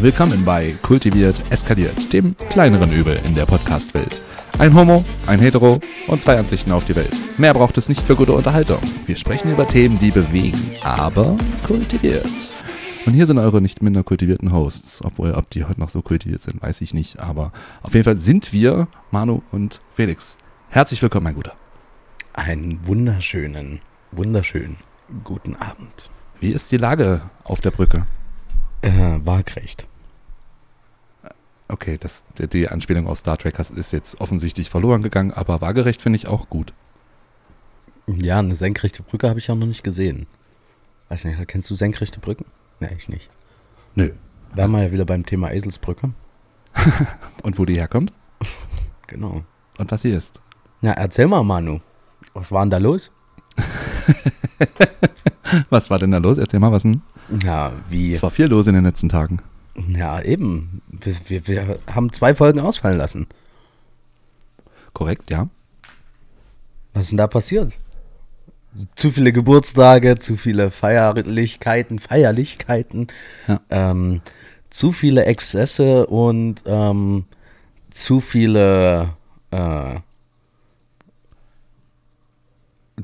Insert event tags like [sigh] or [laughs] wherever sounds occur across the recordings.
Willkommen bei Kultiviert Eskaliert, dem kleineren Übel in der Podcast-Welt. Ein Homo, ein Hetero und zwei Ansichten auf die Welt. Mehr braucht es nicht für gute Unterhaltung. Wir sprechen über Themen, die bewegen, aber kultiviert. Und hier sind eure nicht minder kultivierten Hosts. Obwohl, ob die heute noch so kultiviert sind, weiß ich nicht. Aber auf jeden Fall sind wir, Manu und Felix. Herzlich willkommen, mein Guter. Einen wunderschönen, wunderschönen guten Abend. Wie ist die Lage auf der Brücke? Äh, waagrecht. Okay, das, die- Anspielung auf Star Trek ist jetzt offensichtlich verloren gegangen, aber waagerecht finde ich auch gut. Ja, eine senkrechte Brücke habe ich auch noch nicht gesehen. Weiß nicht, kennst du senkrechte Brücken? Nee, ich nicht. Nö. Wären wir ja wieder beim Thema Eselsbrücke. [laughs] Und wo die herkommt? [laughs] Genau. Und was sie ist? Ja, erzähl mal, Manu. Was war denn da los? [laughs] [laughs] Was war denn da los? Erzähl mal, was denn? Ja, wie? Es war viel los in den letzten Tagen. Ja, eben. Wir, wir, wir haben zwei Folgen ausfallen lassen. Korrekt, ja. Was ist denn da passiert? Zu viele Geburtstage, zu viele Feierlichkeiten, Feierlichkeiten, Ja. ähm, zu viele Exzesse und ähm, zu viele äh,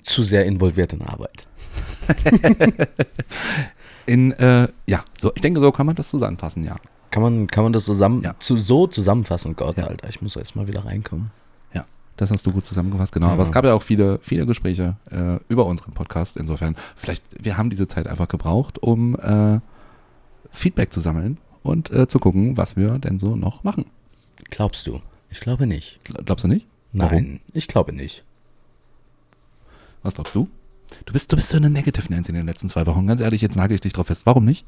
zu sehr involviert in Arbeit. [laughs] In, äh, ja, so, ich denke, so kann man das zusammenfassen, ja. Kann man, kann man das zusammen, Ja. zu, so zusammenfassen? Gott, Ja. Alter, ich muss erst mal wieder reinkommen. Ja, das hast du gut zusammengefasst, genau. Ja. Aber es gab ja auch viele, viele Gespräche äh, über unseren Podcast. Insofern, vielleicht, wir haben diese Zeit einfach gebraucht, um äh, Feedback zu sammeln und äh, zu gucken, was wir denn so noch machen. Glaubst du? Ich glaube nicht. Gl- Glaubst du nicht? Nein, Warum? ich glaube nicht. Was glaubst du? Du bist, du bist so eine Negative Nancy in den letzten zwei Wochen. Ganz ehrlich, jetzt nagel ich dich drauf fest. Warum nicht?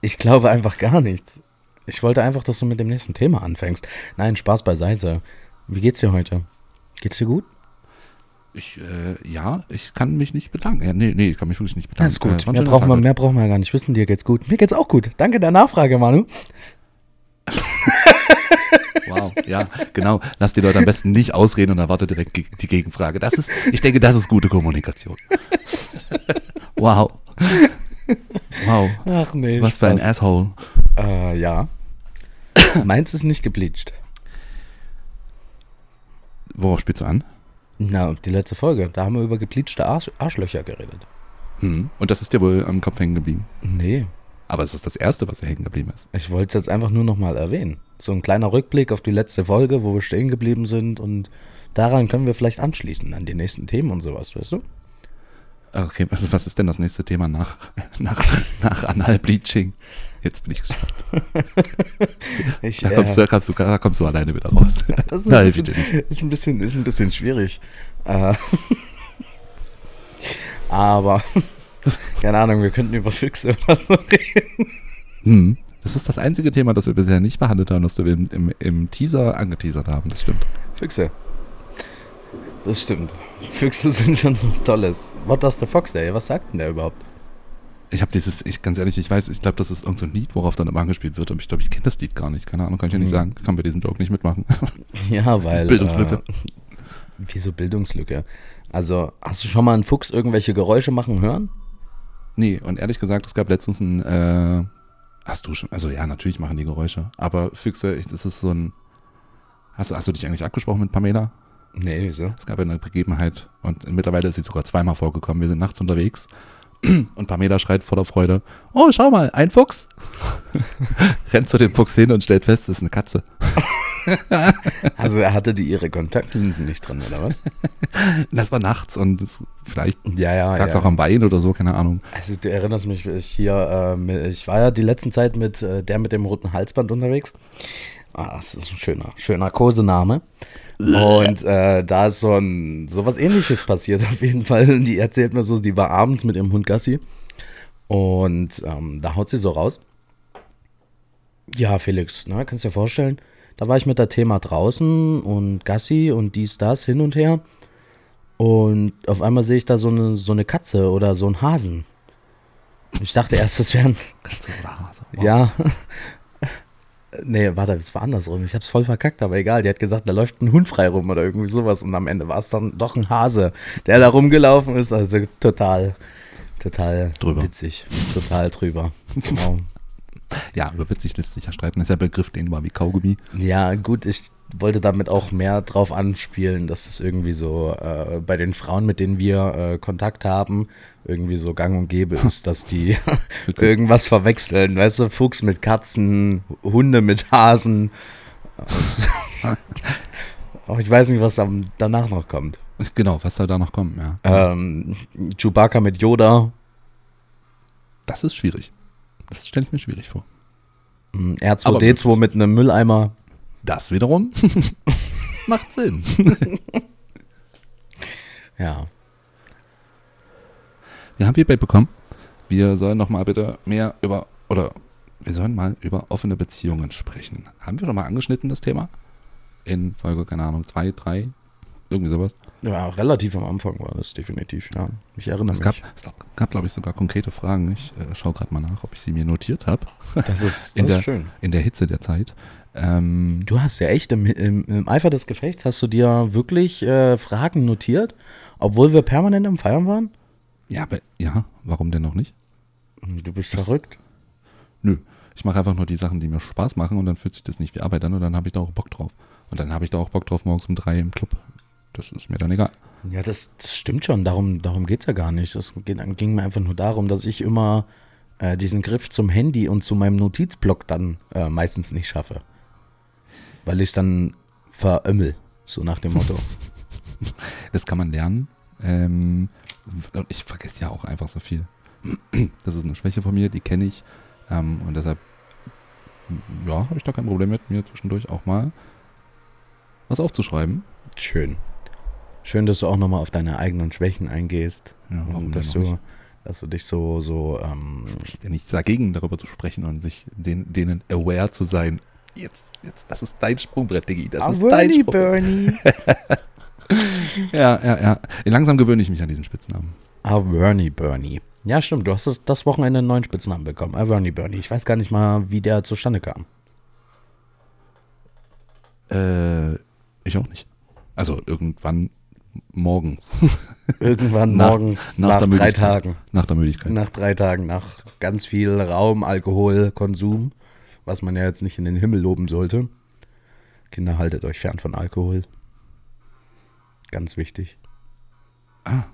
Ich glaube einfach gar nichts. Ich wollte einfach, dass du mit dem nächsten Thema anfängst. Nein, Spaß beiseite. Wie geht's dir heute? Geht's dir gut? Ich, äh, ja, ich kann mich nicht bedanken. Ja, nee, nee, ich kann mich wirklich nicht bedanken. ist gut. Äh, mehr, brauchen wir, mehr brauchen wir gar nicht wissen. Dir geht's gut. Mir geht's auch gut. Danke der Nachfrage, Manu. [laughs] Wow, ja, genau. Lass die Leute am besten nicht ausreden und erwarte direkt die Gegenfrage. Das ist, ich denke, das ist gute Kommunikation. Wow. Wow. Ach nee. Was für ein Asshole. Äh, ja. Meins ist nicht gebleached. Worauf spielst du an? Na, die letzte Folge. Da haben wir über gebleachte Arsch Arschlöcher geredet. Hm. Und das ist dir wohl am Kopf hängen geblieben. Nee. Aber es ist das Erste, was dir hängen geblieben ist. Ich wollte es jetzt einfach nur nochmal erwähnen. So ein kleiner Rückblick auf die letzte Folge, wo wir stehen geblieben sind und daran können wir vielleicht anschließen, an die nächsten Themen und sowas, weißt du? Okay, was, was ist denn das nächste Thema nach, nach, nach Anal-Bleaching? Jetzt bin ich gespannt. [laughs] Ich, Da kommst, du, da, kommst du, da kommst du alleine wieder raus. [laughs] Das ist, Da ein bisschen, ist, ein bisschen, ist ein bisschen schwierig. Äh, [laughs] aber, keine Ahnung, wir könnten über Füchse oder so reden. Hm. Das ist das einzige Thema, das wir bisher nicht behandelt haben, das wir im, im, im Teaser angeteasert haben. Das stimmt. Füchse. Das stimmt. Füchse [laughs] sind schon was Tolles. What does the fox say? Was sagt denn der überhaupt? Ich habe dieses, ich ganz ehrlich, ich weiß, ich glaube, das ist irgendein so Lied, worauf dann immer angespielt wird, aber ich glaube, ich kenne das Lied gar nicht. Keine Ahnung, kann ich ja nicht Mhm. sagen. Kann bei diesem Joke nicht mitmachen. [laughs] Ja, weil. Bildungslücke. Äh, wieso Bildungslücke? Also, hast du schon mal einen Fuchs irgendwelche Geräusche machen hören? nee, und ehrlich gesagt, es gab letztens ein, äh, hast du schon, also ja, natürlich machen die Geräusche, aber Füchse, das ist so ein, hast, du- hast du dich eigentlich abgesprochen mit Pamela? Nee, wieso? Es gab eine Begebenheit und mittlerweile ist sie sogar zweimal vorgekommen. Wir sind nachts unterwegs [clears throat] und Pamela schreit voller Freude: Oh, schau mal, ein Fuchs! [laughs] Rennt zu dem Fuchs hin und stellt fest, es ist eine Katze. [laughs] [laughs] Also, er hatte die ihre Kontaktlinsen nicht drin, oder was? [laughs] Das war nachts und vielleicht Ja, ja, lag es ja. auch am Bein oder so, keine Ahnung. Also, du erinnerst mich, ich hier, äh, ich war ja die letzten Zeit mit äh, der mit dem roten Halsband unterwegs. Ah, das ist ein schöner, schöner Kosename. Und äh, da ist so ein sowas ähnliches passiert auf jeden Fall. Die erzählt mir so, die war abends mit ihrem Hund Gassi. Und ähm, da haut sie so raus. Ja, Felix, ne, kannst dir vorstellen, da war ich mit der Thema draußen und Gassi und dies, das, hin und her. Und auf einmal sehe ich da so eine, so eine Katze oder so einen Hasen. Ich dachte erst, das wären. [laughs] Katze oder Hase. Wow. Ja. [laughs] Nee, warte, es war andersrum. Ich hab's voll verkackt, aber egal. Die hat gesagt, da läuft ein Hund frei rum oder irgendwie sowas. Und am Ende war es dann doch ein Hase, der da rumgelaufen ist. Also total, total Drüber. witzig. Total drüber. [laughs] Genau. Ja, über witzig lässt sich ja streiten. Das ist ja ein Begriff, den war wie Kaugummi. Ja, gut, ich wollte damit auch mehr drauf anspielen, dass es irgendwie so äh, bei den Frauen, mit denen wir äh, Kontakt haben, irgendwie so gang und gäbe [laughs] ist, dass die irgendwas verwechseln. Weißt du, Fuchs mit Katzen, Hunde mit Hasen. [laughs] Aber ich weiß nicht, was dann danach noch kommt. Genau, was soll da noch kommen, ja. Ähm, Chewbacca mit Yoda. Das ist schwierig. Das stelle ich mir schwierig vor. Mm, R2D2 mit einem Mülleimer. Das wiederum [laughs] macht Sinn. [laughs] ja. Wir haben Feedback bekommen. Wir sollen noch mal bitte mehr über, oder wir sollen mal über offene Beziehungen sprechen. Haben wir schon mal angeschnitten, das Thema? In Folge, keine Ahnung, zwei, drei, irgendwie sowas. Ja, relativ am Anfang war das definitiv, ja. Ich erinnere es mich. Gab, es gab, glaube ich, sogar konkrete Fragen. Ich äh, schaue gerade mal nach, ob ich sie mir notiert habe. Das ist, [laughs] das in der, ist schön. In der Hitze der Zeit. Ähm, Du hast ja echt im, im, im Eifer des Gefechts, hast du dir wirklich äh, Fragen notiert, obwohl wir permanent im Feiern waren? ja, aber, ja, warum denn noch nicht? Du bist verrückt. Nö, ich mache einfach nur die Sachen, die mir Spaß machen und dann fühlt sich das nicht wie Arbeit an und dann habe ich da auch Bock drauf. Und dann habe ich da auch Bock drauf morgens um drei im Club. Das ist mir dann egal. Ja, das, das stimmt schon, darum, darum geht es ja gar nicht. Es ging, mir einfach nur darum, dass ich immer äh, diesen Griff zum Handy und zu meinem Notizblock dann äh, meistens nicht schaffe. Weil ich dann verömmel, so nach dem Motto. [laughs] Das kann man lernen. Ähm, ich vergesse ja auch einfach so viel. Das ist eine Schwäche von mir, die kenne ich. Ähm, und deshalb, ja, habe ich da kein Problem mit, mir zwischendurch auch mal was aufzuschreiben. Schön. Schön, dass du auch nochmal auf deine eigenen Schwächen eingehst. Ja, warum und dass du, nicht? dass du dich so, so, ähm, Spricht ja nichts dagegen, darüber zu sprechen und sich den, denen aware zu sein. Jetzt, jetzt, das ist dein Sprungbrett, Diggi. Das ist dein Sprungbrett. Bernie. [laughs] Ja, ja, ja. Langsam gewöhne ich mich an diesen Spitznamen. Avernie Bernie. Ja, stimmt. Du hast das, das Wochenende einen neuen Spitznamen bekommen. Avernie Bernie. Ich weiß gar nicht mal, wie der zustande kam. Äh, ich auch nicht. Also irgendwann morgens. [laughs] Irgendwann Nach- morgens nach nach, drei. Tagen. Nach der Müdigkeit. Nach drei Tagen, nach ganz viel Raum, Alkohol, Konsum, was man ja jetzt nicht in den Himmel loben sollte. Kinder, haltet euch fern von Alkohol. Ganz wichtig. Ah.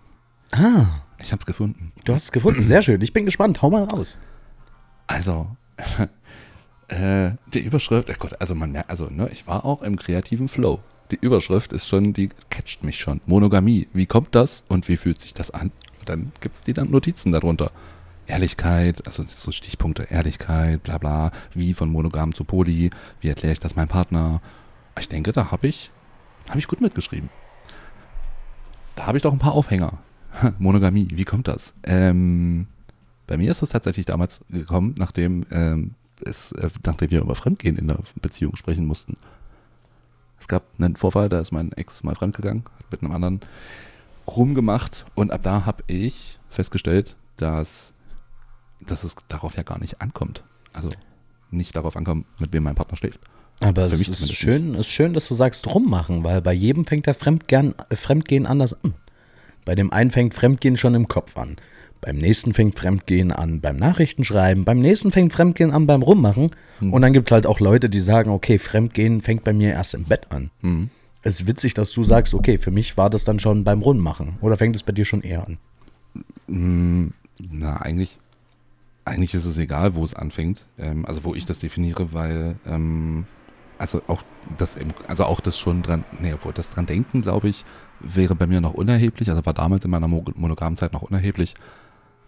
Ah, Ich hab's gefunden. du hast es gefunden. Sehr schön. Ich bin gespannt. Hau mal raus. Also, [laughs] äh, die Überschrift, oh Gott, also man merkt, also, ne, ich war auch im kreativen Flow. Die Überschrift ist schon, die catcht mich schon. Monogamie, wie kommt das und wie fühlt sich das an? Und dann gibt's die dann Notizen darunter. Ehrlichkeit, also so Stichpunkte, Ehrlichkeit, bla bla, wie von monogam zu poly, wie erkläre ich das meinem Partner? Ich denke, da habe ich, habe ich gut mitgeschrieben. Da habe ich doch ein paar Aufhänger. [laughs] Monogamie, wie kommt das? Ähm, bei mir ist das tatsächlich damals gekommen, nachdem, ähm, es, äh, nachdem wir über Fremdgehen in der Beziehung sprechen mussten. Es gab einen Vorfall, da ist mein Ex mal fremdgegangen, hat mit einem anderen rumgemacht und ab da habe ich festgestellt, dass, dass es darauf ja gar nicht ankommt. Also nicht darauf ankommt, mit wem mein Partner schläft. Aber Für es ist schön, ist schön, dass du sagst rummachen, weil bei jedem fängt der Fremdgern, Fremdgehen anders an. Bei dem einen fängt Fremdgehen schon im Kopf an. Beim nächsten fängt Fremdgehen an beim Nachrichtenschreiben. Beim nächsten fängt Fremdgehen an beim Rummachen. Und dann gibt es halt auch Leute, die sagen, okay, Fremdgehen fängt bei mir erst im Bett an. Mhm. Es ist witzig, dass du sagst, okay, für mich war das dann schon beim Rummachen. Oder fängt es bei dir schon eher an? Mm, Na, eigentlich, eigentlich ist es egal, wo es anfängt. Ähm, also wo ich das definiere, weil ähm, also auch das also auch das schon dran, nee, obwohl das dran denken, glaube ich, wäre bei mir noch unerheblich. Also war damals in meiner Mo- monogamen Zeit noch unerheblich.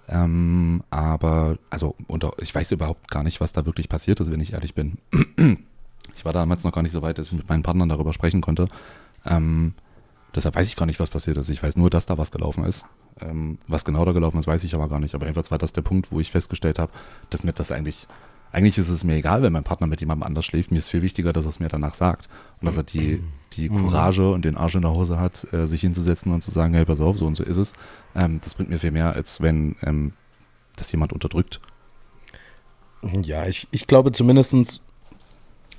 Ähm, aber, also, unter, ich weiß überhaupt gar nicht, was da wirklich passiert ist, wenn ich ehrlich bin. [clears throat] Ich war damals noch gar nicht so weit, dass ich mit meinen Partnern darüber sprechen konnte. Ähm, deshalb weiß ich gar nicht, was passiert ist. Ich weiß nur, dass da was gelaufen ist. Ähm, was genau da gelaufen ist, weiß ich aber gar nicht. Aber jedenfalls war das der Punkt, wo ich festgestellt habe, dass mir das eigentlich, eigentlich ist es mir egal, wenn mein Partner mit jemandem anders schläft. Mir ist viel wichtiger, dass er es mir danach sagt. Und dass er die, die Courage und den Arsch in der Hose hat, äh, sich hinzusetzen und zu sagen, hey, pass auf, so und so ist es. Ähm, das bringt mir viel mehr, als wenn ähm, das jemand unterdrückt. Ja, ich, ich glaube zumindestens,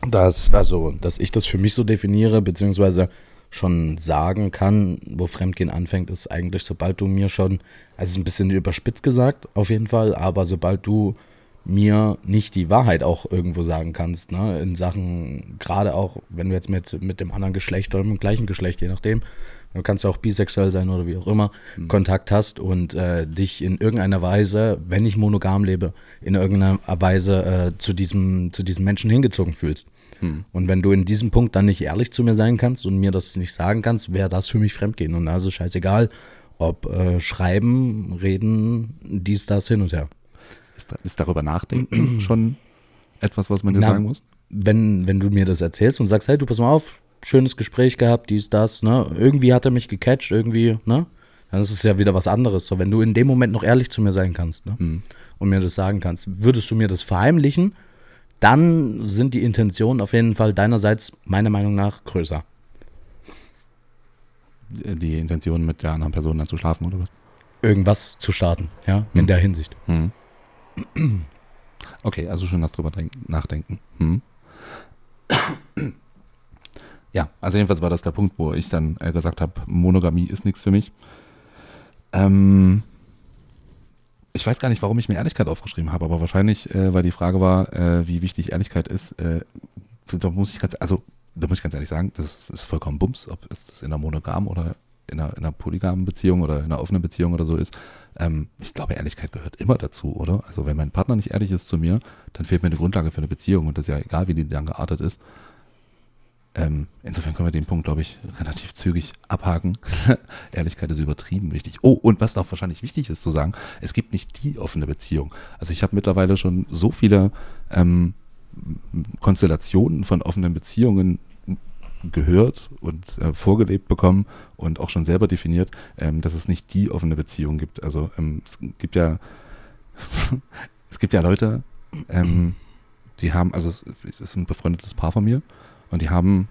dass, also, dass ich das für mich so definiere, beziehungsweise schon sagen kann, wo Fremdgehen anfängt, ist eigentlich, sobald du mir schon, also es ist ein bisschen überspitzt gesagt, auf jeden Fall, aber sobald du mir nicht die Wahrheit auch irgendwo sagen kannst, ne? In Sachen, gerade auch, wenn du jetzt mit, mit dem anderen Geschlecht oder mit dem gleichen Geschlecht, je nachdem, du kannst ja auch bisexuell sein oder wie auch immer, mhm. Kontakt hast und äh, dich in irgendeiner Weise, wenn ich monogam lebe, in irgendeiner Weise äh, zu, diesem, zu diesem Menschen hingezogen fühlst. Mhm. Und wenn du in diesem Punkt dann nicht ehrlich zu mir sein kannst und mir das nicht sagen kannst, wäre das für mich Fremdgehen. Und also scheißegal, ob äh, Schreiben, Reden, dies, das, hin und her. Ist, ist darüber nachdenken [clears throat] schon etwas, was man dir Na, sagen muss? Wenn, wenn du mir das erzählst und sagst, hey, du pass mal auf, schönes Gespräch gehabt, dies, das, ne? Irgendwie hat er mich gecatcht, irgendwie, ne? Dann ist es ja wieder was anderes. So, wenn du in dem Moment noch ehrlich zu mir sein kannst, ne? Mhm. Und mir das sagen kannst, würdest du mir das verheimlichen, dann sind die Intentionen auf jeden Fall deinerseits meiner Meinung nach größer. Die Intention mit der anderen Person dann zu schlafen oder was? Irgendwas zu starten, ja, in hm. der Hinsicht. Hm. Okay, also schon das drüber nachdenken. Hm. Ja, also jedenfalls war das der Punkt, wo ich dann äh, gesagt habe, Monogamie ist nichts für mich. Ähm, ich weiß gar nicht, warum ich mir Ehrlichkeit aufgeschrieben habe, aber wahrscheinlich, äh, weil die Frage war, äh, wie wichtig Ehrlichkeit ist. Äh, da muss ich ganz, also da muss ich ganz ehrlich sagen, das ist vollkommen Bums, ob es in einer monogamen oder in einer, in einer polygamen Beziehung oder in einer offenen Beziehung oder so ist. Ähm, ich glaube, Ehrlichkeit gehört immer dazu, oder? Also wenn mein Partner nicht ehrlich ist zu mir, dann fehlt mir eine Grundlage für eine Beziehung und das ist ja egal, wie die dann geartet ist. Ähm, insofern können wir den Punkt, glaube ich, relativ zügig abhaken. [laughs] Ehrlichkeit ist übertrieben wichtig. Oh, und was auch wahrscheinlich wichtig ist zu sagen, es gibt nicht die offene Beziehung. Also ich habe mittlerweile schon so viele ähm, Konstellationen von offenen Beziehungen gehört und äh, vorgelebt bekommen und auch schon selber definiert, ähm, dass es nicht die offene Beziehung gibt. Also ähm, es gibt ja [laughs] es gibt ja Leute, ähm, die haben, also es, es ist ein befreundetes Paar von mir und die haben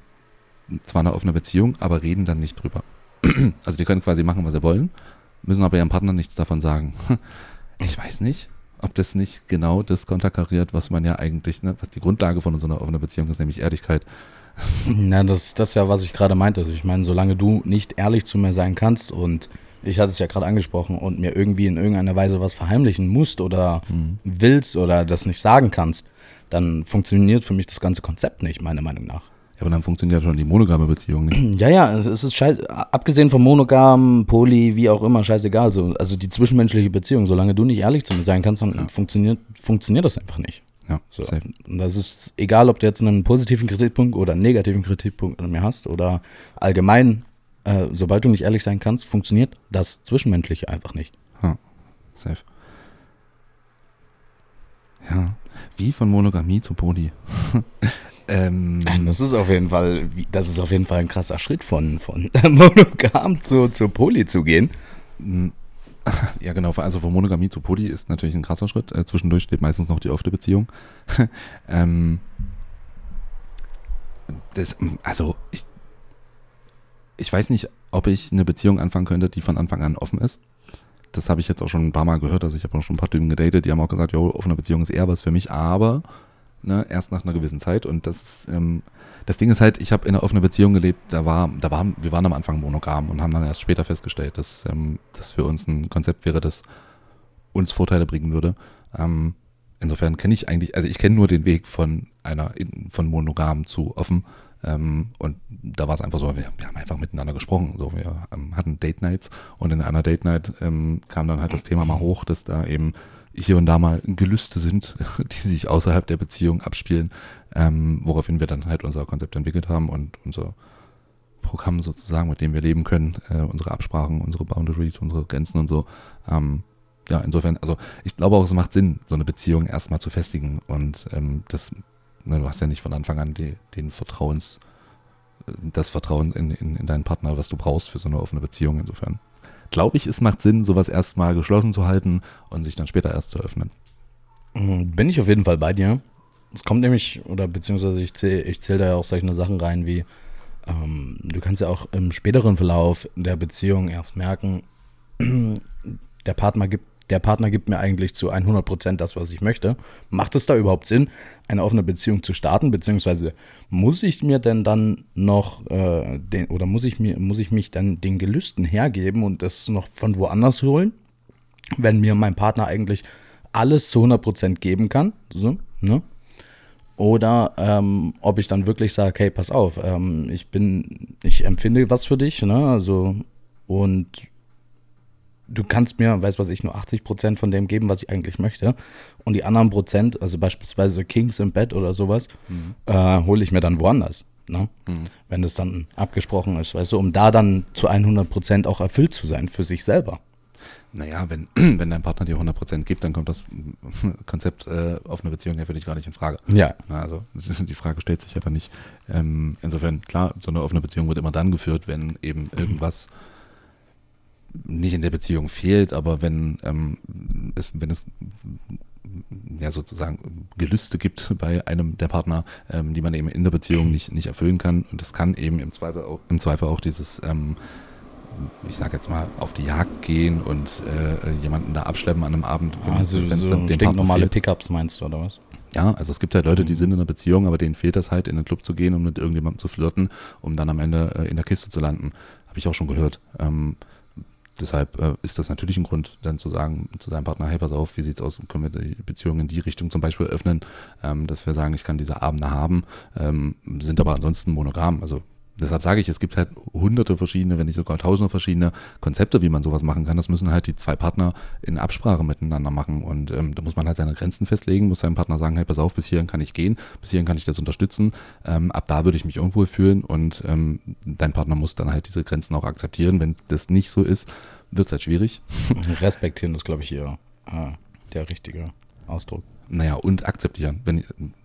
zwar eine offene Beziehung, aber reden dann nicht drüber. [clears throat] also die können quasi machen, was sie wollen, müssen aber ihrem Partner nichts davon sagen. [laughs] Ich weiß nicht, ob das nicht genau das konterkariert, was man ja eigentlich, ne, was die Grundlage von so einer offenen Beziehung ist, nämlich Ehrlichkeit. [laughs] Na, das, das ist ja, was ich gerade meinte. Also ich meine, solange du nicht ehrlich zu mir sein kannst und ich hatte es ja gerade angesprochen und mir irgendwie in irgendeiner Weise was verheimlichen musst oder mhm. willst oder das nicht sagen kannst, dann funktioniert für mich das ganze Konzept nicht, meiner Meinung nach. Ja, aber dann funktioniert schon die monogame Beziehung nicht. [clears throat] Ja, ja, es ist scheiße. Abgesehen vom Monogam, Poly, wie auch immer, scheißegal. Also, also die zwischenmenschliche Beziehung, solange du nicht ehrlich zu mir sein kannst, dann ja. funktioniert, funktioniert das einfach nicht. Ja, so. Und das ist egal, ob du jetzt einen positiven Kritikpunkt oder einen negativen Kritikpunkt an mir hast oder allgemein, äh, sobald du nicht ehrlich sein kannst, funktioniert das Zwischenmenschliche einfach nicht. Ja, safe. Ja, wie von Monogamie zu Poly. [laughs] ähm, [laughs] das ist auf jeden Fall, das ist auf jeden Fall ein krasser Schritt von, von [laughs] Monogam zu, zu Poly zu gehen. [laughs] Ja, genau. Also von Monogamie zu Poly ist natürlich ein krasser Schritt. Äh, zwischendurch steht meistens noch die offene Beziehung. [laughs] ähm, das, also ich, ich weiß nicht, ob ich eine Beziehung anfangen könnte, die von Anfang an offen ist. Das habe ich jetzt auch schon ein paar Mal gehört. Also ich habe auch schon ein paar Typen gedatet, die haben auch gesagt, jo, offene Beziehung ist eher was für mich, aber ne, erst nach einer gewissen Zeit. Und das, ähm, das Ding ist halt, ich habe in einer offenen Beziehung gelebt, da war, da war, wir waren am Anfang monogam und haben dann erst später festgestellt, dass ähm, das für uns ein Konzept wäre, das uns Vorteile bringen würde. Ähm, insofern kenne ich eigentlich, also ich kenne nur den Weg von einer, von monogam zu offen. Ähm, und da war es einfach so, wir, wir, haben einfach miteinander gesprochen. So, wir ähm, hatten Date Nights und in einer Date Night ähm, kam dann halt das Thema mal hoch, dass da eben hier und da mal Gelüste sind, [laughs] die sich außerhalb der Beziehung abspielen, ähm, woraufhin wir dann halt unser Konzept entwickelt haben und unser Programm sozusagen, mit dem wir leben können, äh, unsere Absprachen, unsere Boundaries, unsere Grenzen und so. Ähm, ja, insofern, also ich glaube auch, es macht Sinn, so eine Beziehung erstmal zu festigen und ähm, das, ne, du hast ja nicht von Anfang an die, den Vertrauens, das Vertrauen in, in, in deinen Partner, was du brauchst für so eine offene Beziehung, insofern glaube ich, es macht Sinn, sowas erstmal geschlossen zu halten und sich dann später erst zu öffnen. Mhm, bin ich auf jeden Fall bei dir. Es kommt nämlich, oder beziehungsweise ich zähle ich zähl da ja auch solche Sachen rein wie, ähm, du kannst ja auch im späteren Verlauf der Beziehung erst merken, [clears throat] der Partner gibt der Partner gibt mir eigentlich zu 100% das, was ich möchte. Macht es da überhaupt Sinn, eine offene Beziehung zu starten? Beziehungsweise muss ich mir denn dann noch äh, den, oder muss ich mir, muss ich mich dann den Gelüsten hergeben und das noch von woanders holen? Wenn mir mein Partner eigentlich alles zu 100% geben kann, so, ne? Oder ähm, ob ich dann wirklich sage, hey, pass auf, ähm, ich bin, ich empfinde was für dich, ne? Also, und du kannst mir, weiß was ich, nur 80 Prozent von dem geben, was ich eigentlich möchte. Und die anderen Prozent, also beispielsweise Kings im Bett oder sowas, mhm. äh, hole ich mir dann woanders. Ne? Mhm. Wenn das dann abgesprochen ist, weißt du, um da dann zu 100 Prozent auch erfüllt zu sein für sich selber. Naja, wenn, [clears throat] wenn dein Partner dir 100% gibt, dann kommt das [laughs] Konzept äh, auf eine Beziehung ja für dich gar nicht in Frage. Ja. Also die Frage stellt sich ja dann nicht. Ähm, insofern, klar, so eine offene Beziehung wird immer dann geführt, wenn eben [clears throat] irgendwas nicht in der Beziehung fehlt, aber wenn, ähm, es, wenn es ja sozusagen Gelüste gibt bei einem der Partner, ähm, die man eben in der Beziehung nicht, nicht erfüllen kann. Und das kann eben im Zweifel auch, im Zweifel auch dieses ähm, ich sage jetzt mal, auf die Jagd gehen und äh, jemanden da abschleppen an einem Abend. Wenn, also so stinknormale Pickups meinst du, oder was? Ja, also es gibt ja Leute, die mhm. sind in einer Beziehung, aber denen fehlt das halt, in den Club zu gehen, um mit irgendjemandem zu flirten, um dann am Ende äh, in der Kiste zu landen. Habe ich auch schon gehört. Ähm, deshalb äh, ist das natürlich ein Grund, dann zu sagen zu seinem Partner, hey, pass auf, wie sieht's aus, können wir die Beziehung in die Richtung zum Beispiel öffnen, ähm, dass wir sagen, ich kann diese Abende haben, ähm, sind aber ansonsten monogam. Also deshalb sage ich, es gibt halt hunderte verschiedene, wenn nicht sogar tausende verschiedene Konzepte, wie man sowas machen kann. Das müssen halt die zwei Partner in Absprache miteinander machen. Und ähm, da muss man halt seine Grenzen festlegen, muss seinem Partner sagen, hey, pass auf, bis hierhin kann ich gehen, bis hierhin kann ich das unterstützen. Ähm, ab da würde ich mich irgendwo fühlen und ähm, dein Partner muss dann halt diese Grenzen auch akzeptieren. Wenn das nicht so ist, wird es halt schwierig. [laughs] Respektieren ist, glaube ich, hier äh, der richtige Ausdruck. Naja, und akzeptieren. Wenn,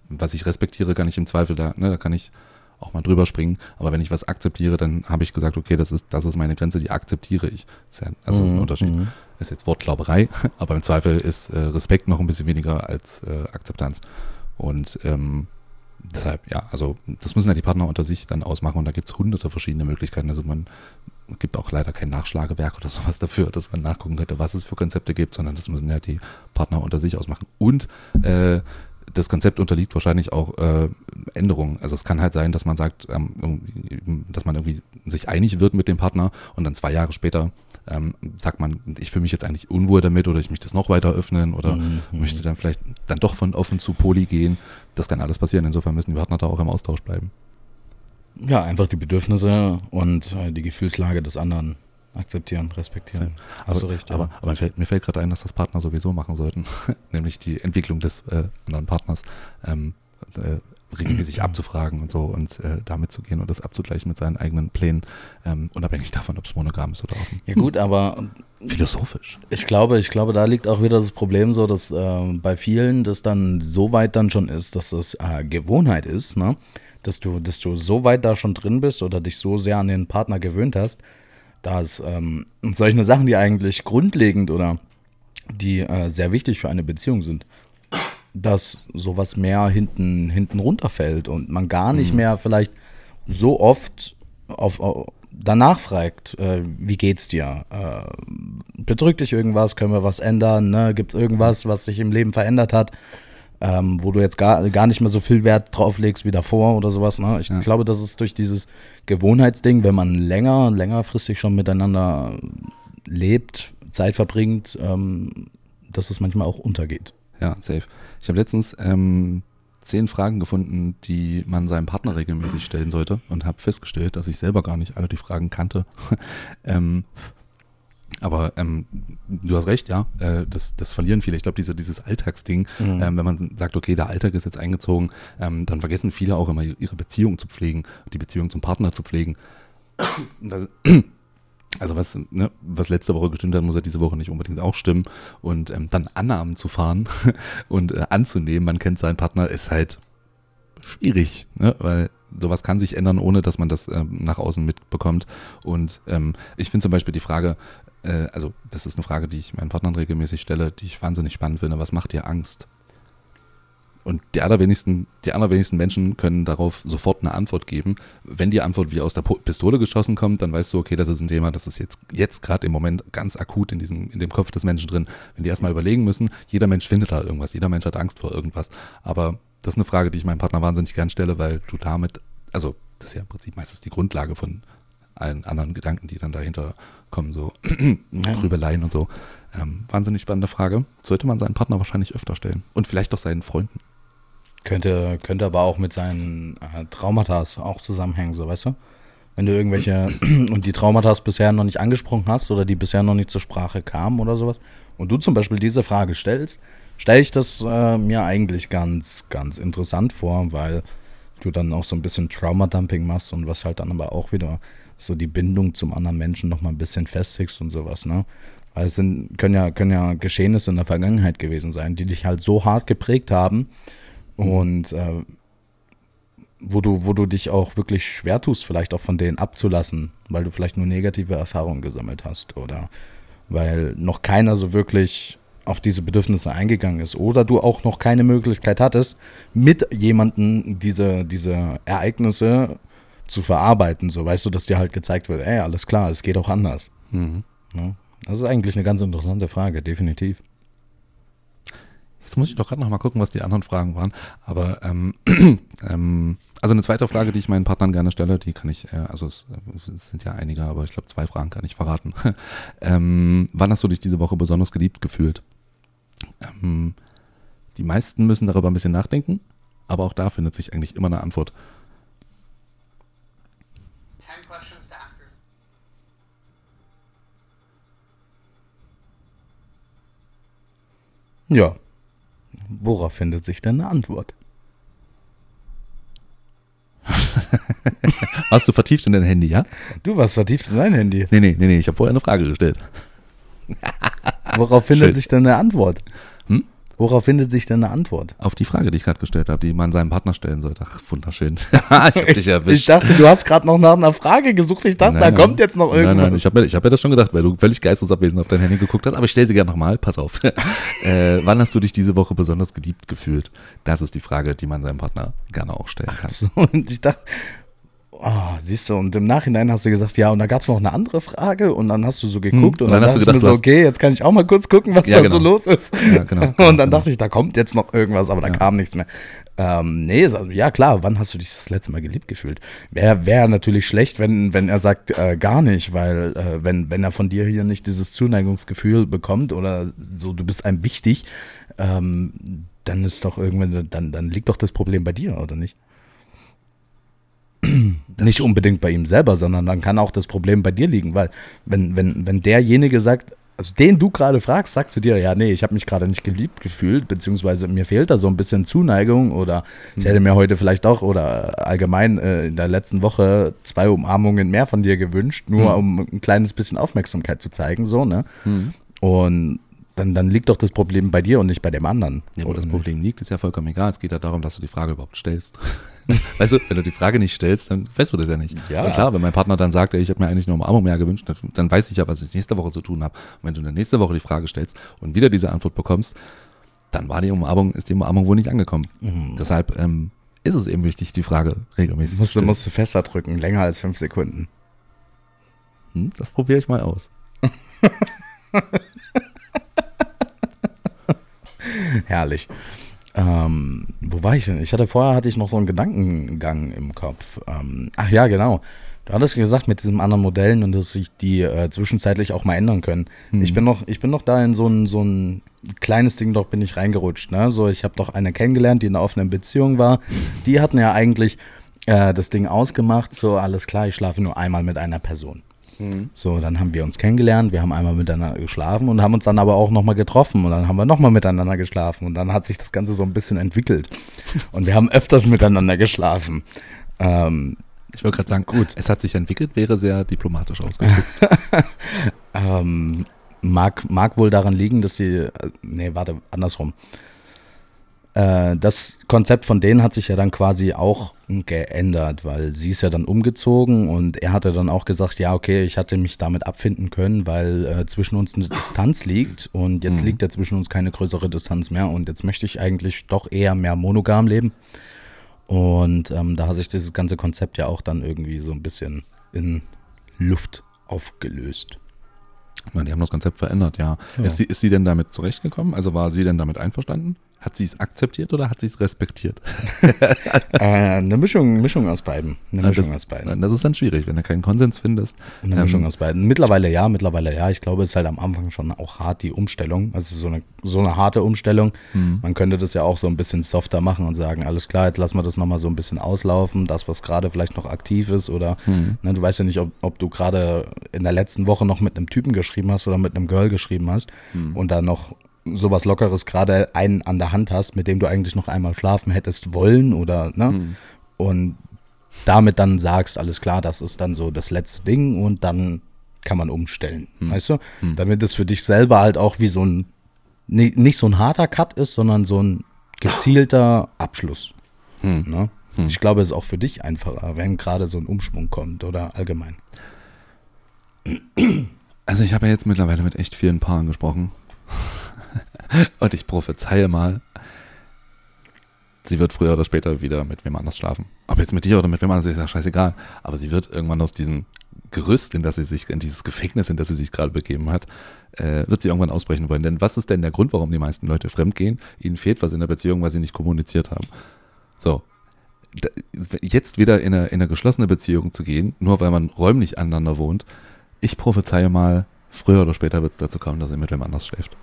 was ich respektiere, kann ich im Zweifel da, ne, da kann ich auch mal drüber springen. Aber wenn ich was akzeptiere, dann habe ich gesagt, okay, das ist, das ist meine Grenze, die akzeptiere ich. Das ist, ja, das ist ein mhm, Unterschied. Mhm. Ist jetzt Wortglauberei, [laughs] aber im Zweifel ist äh, Respekt noch ein bisschen weniger als äh, Akzeptanz. Und ähm, deshalb, ja, also das müssen ja die Partner unter sich dann ausmachen und da gibt es hunderte verschiedene Möglichkeiten. Also man gibt auch leider kein Nachschlagewerk oder [laughs] sowas dafür, dass man nachgucken könnte, was es für Konzepte gibt, sondern das müssen ja die Partner unter sich ausmachen. Und äh, das Konzept unterliegt wahrscheinlich auch äh, Änderungen. Also es kann halt sein, dass man sagt, ähm, dass man irgendwie sich einig wird mit dem Partner und dann zwei Jahre später ähm, sagt man, ich fühle mich jetzt eigentlich unwohl damit oder ich möchte das noch weiter öffnen oder mhm. möchte dann vielleicht dann doch von offen zu Poly gehen. Das kann alles passieren. Insofern müssen die Partner da auch im Austausch bleiben. Ja, einfach die Bedürfnisse und äh, die Gefühlslage des anderen akzeptieren, respektieren. Hast aber, du recht. Ja. Aber, mir fällt, fällt gerade ein, dass das Partner sowieso machen sollten, [laughs] nämlich die Entwicklung des äh, anderen Partners ähm, äh, regelmäßig [clears throat] abzufragen und so und äh, damit zu gehen und das abzugleichen mit seinen eigenen Plänen, ähm, unabhängig davon, ob es monogam ist oder offen. Ja gut, aber philosophisch. Ich glaube, ich glaube, da liegt auch wieder das Problem so, dass äh, bei vielen das dann so weit dann schon ist, dass das äh, Gewohnheit ist, ne? Dass du, dass du so weit da schon drin bist oder dich so sehr an den Partner gewöhnt hast, dass ähm, solche Sachen, die eigentlich grundlegend oder die äh, sehr wichtig für eine Beziehung sind, dass sowas mehr hinten, hinten runterfällt und man gar nicht mhm. mehr vielleicht so oft auf, auf danach fragt, äh, wie geht's dir? Äh, bedrückt dich irgendwas? Können wir was ändern? Ne? Gibt es irgendwas, was sich im Leben verändert hat? Ähm, wo du jetzt gar, gar nicht mehr so viel Wert drauf legst wie davor oder sowas. Ne? Ich ja. glaube, das ist durch dieses Gewohnheitsding, wenn man länger, längerfristig schon miteinander lebt, Zeit verbringt, ähm, dass es manchmal auch untergeht. Ja, safe. Ich habe letztens ähm, zehn Fragen gefunden, die man seinem Partner regelmäßig stellen sollte und habe festgestellt, dass ich selber gar nicht alle die Fragen kannte. [laughs] ähm, aber ähm, du hast recht, ja, äh, das, das verlieren viele. Ich glaube, diese, dieses Alltagsding, mhm. ähm, wenn man sagt, okay, der Alltag ist jetzt eingezogen, ähm, dann vergessen viele auch immer ihre Beziehung zu pflegen, die Beziehung zum Partner zu pflegen. [coughs] Also was, ne, was letzte Woche gestimmt hat, muss ja diese Woche nicht unbedingt auch stimmen. Und ähm, dann Annahmen zu fahren [laughs] und äh, anzunehmen, man kennt seinen Partner, ist halt schwierig, ne? weil sowas kann sich ändern, ohne dass man das ähm, nach außen mitbekommt. Und ähm, ich finde zum Beispiel die Frage, äh, also das ist eine Frage, die ich meinen Partnern regelmäßig stelle, die ich wahnsinnig spannend finde. Was macht dir Angst? Und die allerwenigsten, die allerwenigsten Menschen können darauf sofort eine Antwort geben. Wenn die Antwort wie aus der Pistole geschossen kommt, dann weißt du, okay, das ist ein Thema, das ist jetzt, jetzt gerade im Moment ganz akut in, diesem, in dem Kopf des Menschen drin. Wenn die erstmal überlegen müssen, jeder Mensch findet da irgendwas, jeder Mensch hat Angst vor irgendwas. Aber das ist eine Frage, die ich meinem Partner wahnsinnig gern stelle, weil du damit, also das ist ja im Prinzip meistens die Grundlage von allen anderen Gedanken, die dann dahinter kommen, so [clears throat] Grübeleien und so. Ähm, wahnsinnig spannende Frage. Sollte man seinen Partner wahrscheinlich öfter stellen. Und vielleicht auch seinen Freunden. Könnte, könnte aber auch mit seinen äh, Traumata auch zusammenhängen, so weißt du? Wenn du irgendwelche [clears throat] und die Traumata bisher noch nicht angesprochen hast oder die bisher noch nicht zur Sprache kamen oder sowas und du zum Beispiel diese Frage stellst, stelle ich das äh, mir eigentlich ganz, ganz interessant vor, weil du dann auch so ein bisschen Traumadumping machst und was halt dann aber auch wieder so die Bindung zum anderen Menschen noch mal ein bisschen festigst und sowas, ne? Weil es sind, können ja, können ja Geschehnisse in der Vergangenheit gewesen sein, die dich halt so hart geprägt haben und äh, wo du, wo du dich auch wirklich schwer tust, vielleicht auch von denen abzulassen, weil du vielleicht nur negative Erfahrungen gesammelt hast oder weil noch keiner so wirklich auf diese Bedürfnisse eingegangen ist oder du auch noch keine Möglichkeit hattest, mit jemandem diese, diese Ereignisse zu verarbeiten. So weißt du, dass dir halt gezeigt wird, ey, alles klar, es geht auch anders. Mhm. Ja, das ist eigentlich eine ganz interessante Frage, definitiv. Jetzt muss ich doch gerade noch mal gucken, was die anderen Fragen waren. Aber ähm, [clears throat] ähm, also eine zweite Frage, die ich meinen Partnern gerne stelle, die kann ich, äh, also es, es, sind ja einige, aber ich glaube zwei Fragen kann ich verraten. [laughs] ähm, wann hast du dich diese Woche besonders geliebt gefühlt? Ähm, die meisten müssen darüber ein bisschen nachdenken, aber auch da findet sich eigentlich immer eine Antwort. Ja. Worauf findet sich denn eine Antwort? [laughs] Warst du vertieft in dein Handy, ja? Du warst vertieft in dein Handy. Nee, nee, nee, nee. Ich habe vorher eine Frage gestellt. Worauf findet Schön. sich denn eine Antwort? Worauf findet sich denn eine Antwort? Auf die Frage, die ich gerade gestellt habe, die man seinem Partner stellen sollte. Ach, wunderschön. [laughs] ich hab [laughs] dich erwischt. Ich dachte, du hast gerade noch nach einer Frage gesucht. Ich dachte, nein, da kommt jetzt noch irgendwas. Nein, nein, ich habe mir, hab mir das schon gedacht, weil du völlig geistesabwesend auf dein Handy geguckt hast. Aber ich stelle sie gerne nochmal. Pass auf. [laughs] äh, wann hast du dich diese Woche besonders geliebt gefühlt? Das ist die Frage, die man seinem Partner gerne auch stellen kann. Ach so, und ich dachte, Oh, siehst du, und im Nachhinein hast du gesagt, ja, und da gab es noch eine andere Frage und dann hast du so geguckt hm, und, dann, dann hast du gedacht, mir so, okay, jetzt kann ich auch mal kurz gucken, was ja, da genau. so los ist. Ja, genau, [laughs] und dann genau. dachte ich, da kommt jetzt noch irgendwas, aber da ja. kam nichts mehr. Ähm, nee, ja klar, wann hast du dich das letzte Mal geliebt gefühlt? Wäre wär natürlich schlecht, wenn, wenn er sagt, äh, gar nicht, weil äh, wenn, wenn er von dir hier nicht dieses Zuneigungsgefühl bekommt oder so, du bist einem wichtig, ähm, dann ist doch irgendwann, dann, dann liegt doch das Problem bei dir, oder nicht? Nicht unbedingt bei ihm selber, sondern dann kann auch das Problem bei dir liegen, weil wenn, wenn, wenn derjenige sagt, also den du gerade fragst, sagt zu dir, ja, nee, ich habe mich gerade nicht geliebt gefühlt, beziehungsweise mir fehlt da so ein bisschen Zuneigung oder ich hätte mir heute vielleicht auch oder allgemein äh, in der letzten Woche zwei Umarmungen mehr von dir gewünscht, nur mhm. um ein kleines bisschen Aufmerksamkeit zu zeigen, so, ne? Mhm. Und dann, dann liegt doch das Problem bei dir und nicht bei dem anderen. Ja, wo das Problem liegt, ist ja vollkommen egal. Es geht ja darum, dass du die Frage überhaupt stellst. [laughs] weißt du, wenn du die Frage nicht stellst, dann weißt du das ja nicht. Ja. Und klar, wenn mein Partner dann sagt, ey, ich habe mir eigentlich nur Umarmung mehr gewünscht, dann weiß ich ja, was ich nächste Woche zu tun habe. Und wenn du dann nächste Woche die Frage stellst und wieder diese Antwort bekommst, dann war die Umarmung, ist die Umarmung wohl nicht angekommen. Mhm. Deshalb ähm, ist es eben wichtig, die Frage regelmäßig musst, zu stellen. Musst du fester drücken, länger als fünf Sekunden. Hm, das probiere ich mal aus. [laughs] Herrlich. Ähm, wo war ich denn? Ich hatte vorher hatte ich noch so einen Gedankengang im Kopf. Ähm, ach ja, genau. Du hattest gesagt mit diesen anderen Modellen und dass sich die äh, zwischenzeitlich auch mal ändern können. Mhm. Ich bin noch, ich bin noch da in so ein, so ein kleines Ding doch bin ich reingerutscht. Ne? So, ich habe doch eine kennengelernt, die in einer offenen Beziehung war. Die hatten ja eigentlich äh, das Ding ausgemacht. So, alles klar, ich schlafe nur einmal mit einer Person. Mhm. So, dann haben wir uns kennengelernt, wir haben einmal miteinander geschlafen und haben uns dann aber auch nochmal getroffen und dann haben wir nochmal miteinander geschlafen und dann hat sich das Ganze so ein bisschen entwickelt. [laughs] Und wir haben öfters miteinander geschlafen. Ähm, ich wollte gerade sagen, gut, es hat sich entwickelt, wäre sehr diplomatisch ausgedrückt. [laughs] ähm, mag, mag wohl daran liegen, dass sie, äh, nee, warte, andersrum. Äh, das Konzept von denen hat sich ja dann quasi auch geändert, weil sie ist ja dann umgezogen und er hatte dann auch gesagt, ja, okay, ich hatte mich damit abfinden können, weil äh, zwischen uns eine Distanz liegt und jetzt mhm. liegt ja zwischen uns keine größere Distanz mehr und jetzt möchte ich eigentlich doch eher mehr monogam leben. Und ähm, da hat sich dieses ganze Konzept ja auch dann irgendwie so ein bisschen in Luft aufgelöst. Die haben das Konzept verändert, ja. ja. Ist, sie, ist sie denn damit zurechtgekommen? Also war sie denn damit einverstanden? Hat sie es akzeptiert oder hat sie es respektiert? [laughs] äh, eine Mischung, Mischung aus beiden. Eine Mischung das, aus beiden. Das ist dann schwierig, wenn du keinen Konsens findest. Eine ähm, Mischung aus beiden. Mittlerweile ja, mittlerweile ja. Ich glaube, es ist halt am Anfang schon auch hart, die Umstellung. Also so eine, so eine harte Umstellung. Mhm. Man könnte das ja auch so ein bisschen softer machen und sagen, alles klar, jetzt lassen wir das nochmal so ein bisschen auslaufen, das, was gerade vielleicht noch aktiv ist. Oder mhm. ne, du weißt ja nicht, ob, ob du gerade in der letzten Woche noch mit einem Typen geschrieben hast oder mit einem Girl geschrieben hast mhm. und dann noch sowas Lockeres gerade einen an der Hand hast, mit dem du eigentlich noch einmal schlafen hättest wollen oder, ne? Mhm. Und damit dann sagst, alles klar, das ist dann so das letzte Ding und dann kann man umstellen, mhm. weißt du? Mhm. Damit es für dich selber halt auch wie so ein, nicht so ein harter Cut ist, sondern so ein gezielter Abschluss. Mhm. Ne? Mhm. Ich glaube, es ist auch für dich einfacher, wenn gerade so ein Umschwung kommt oder allgemein. Also ich habe ja jetzt mittlerweile mit echt vielen Paaren gesprochen [laughs] Und ich prophezeie mal, sie wird früher oder später wieder mit wem anders schlafen. Ob jetzt mit dir oder mit wem anders, ist ja scheißegal. Aber sie wird irgendwann aus diesem Gerüst, in das sie sich, in dieses Gefängnis, in das sie sich gerade begeben hat, äh, wird sie irgendwann ausbrechen wollen. Denn was ist denn der Grund, warum die meisten Leute fremdgehen? Ihnen fehlt was in der Beziehung, weil sie nicht kommuniziert haben. So. Jetzt wieder in eine, in eine geschlossene Beziehung zu gehen, nur weil man räumlich aneinander wohnt, ich prophezeie mal, früher oder später wird es dazu kommen, dass sie mit wem anders schläft.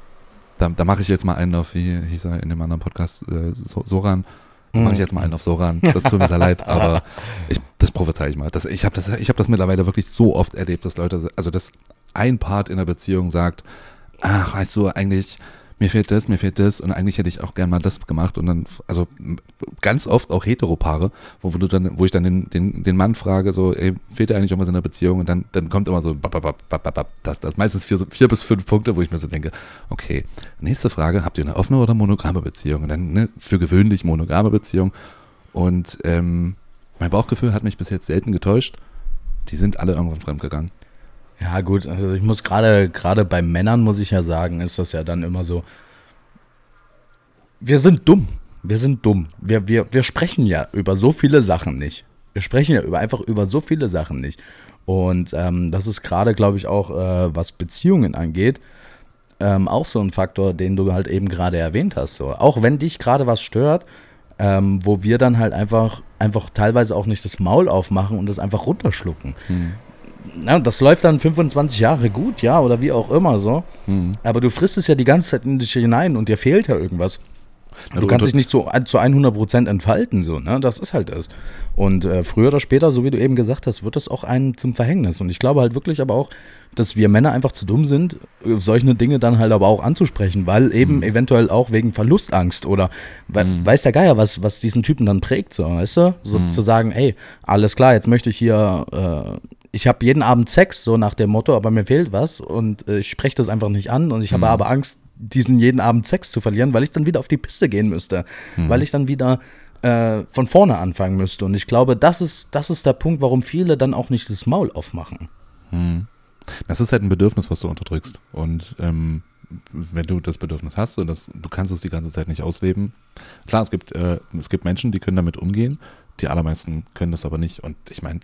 Da, da mache ich jetzt mal einen auf, wie hieß er in dem anderen Podcast, äh, Soran. Mache ich jetzt mal einen auf Soran. Das tut mir sehr leid, [laughs] aber ich, das prophezei ich mal. Das, ich habe das, hab das mittlerweile wirklich so oft erlebt, dass Leute, also dass ein Part in der Beziehung sagt, ach, weißt du, eigentlich mir fehlt das, mir fehlt das. Und eigentlich hätte ich auch gern mal das gemacht. Und dann, also ganz oft auch Heteropaare, wo, wo du dann, wo ich dann den, den, den Mann frage, so, ey, fehlt dir eigentlich irgendwas in der Beziehung? Und dann, dann kommt immer so, das, das, meistens vier, vier bis fünf Punkte, wo ich mir so denke, okay, nächste Frage, habt ihr eine offene oder monogame Beziehung? Und dann, ne, für gewöhnlich monogame Beziehung. Und ähm, mein Bauchgefühl hat mich bis jetzt selten getäuscht, die sind alle irgendwann fremdgegangen. Ja, gut, also ich muss gerade, gerade bei Männern muss ich ja sagen, ist das ja dann immer so. Wir sind dumm. Wir sind dumm. Wir, wir, wir sprechen ja über so viele Sachen nicht. Wir sprechen ja über, einfach über so viele Sachen nicht. Und ähm, das ist gerade, glaube ich, auch, äh, was Beziehungen angeht, ähm, auch so ein Faktor, den du halt eben gerade erwähnt hast. So. Auch wenn dich gerade was stört, ähm, wo wir dann halt einfach, einfach teilweise auch nicht das Maul aufmachen und das einfach runterschlucken. Hm na, das läuft dann 25 Jahre gut, ja, oder wie auch immer so. Mhm. Aber du frisst es ja die ganze Zeit in dich hinein und dir fehlt ja irgendwas. Du, kannst dich nicht zu, zu 100% entfalten, so, ne? Das ist halt das. Und äh, früher oder später, so wie du eben gesagt hast, wird das auch einen zum Verhängnis. Und ich glaube halt wirklich aber auch, dass wir Männer einfach zu dumm sind, solche Dinge dann halt aber auch anzusprechen, weil eben mhm. eventuell auch wegen Verlustangst oder we mhm. weiß der Geier, was, was diesen Typen dann prägt, so, weißt du? So mhm. zu sagen, ey, alles klar, jetzt möchte ich hier äh, ich habe jeden Abend Sex, so nach dem Motto, aber mir fehlt was und äh, ich spreche das einfach nicht an und ich habe mhm. aber Angst, diesen jeden Abend Sex zu verlieren, weil ich dann wieder auf die Piste gehen müsste, mhm. weil ich dann wieder äh, von vorne anfangen müsste. Und ich glaube, das ist, das ist der Punkt, warum viele dann auch nicht das Maul aufmachen. Mhm. Das ist halt ein Bedürfnis, was du unterdrückst. Und ähm, wenn du das Bedürfnis hast und das, du kannst es die ganze Zeit nicht ausleben. Klar, es gibt, äh, es gibt Menschen, die können damit umgehen. Die allermeisten können das aber nicht. Und ich meine,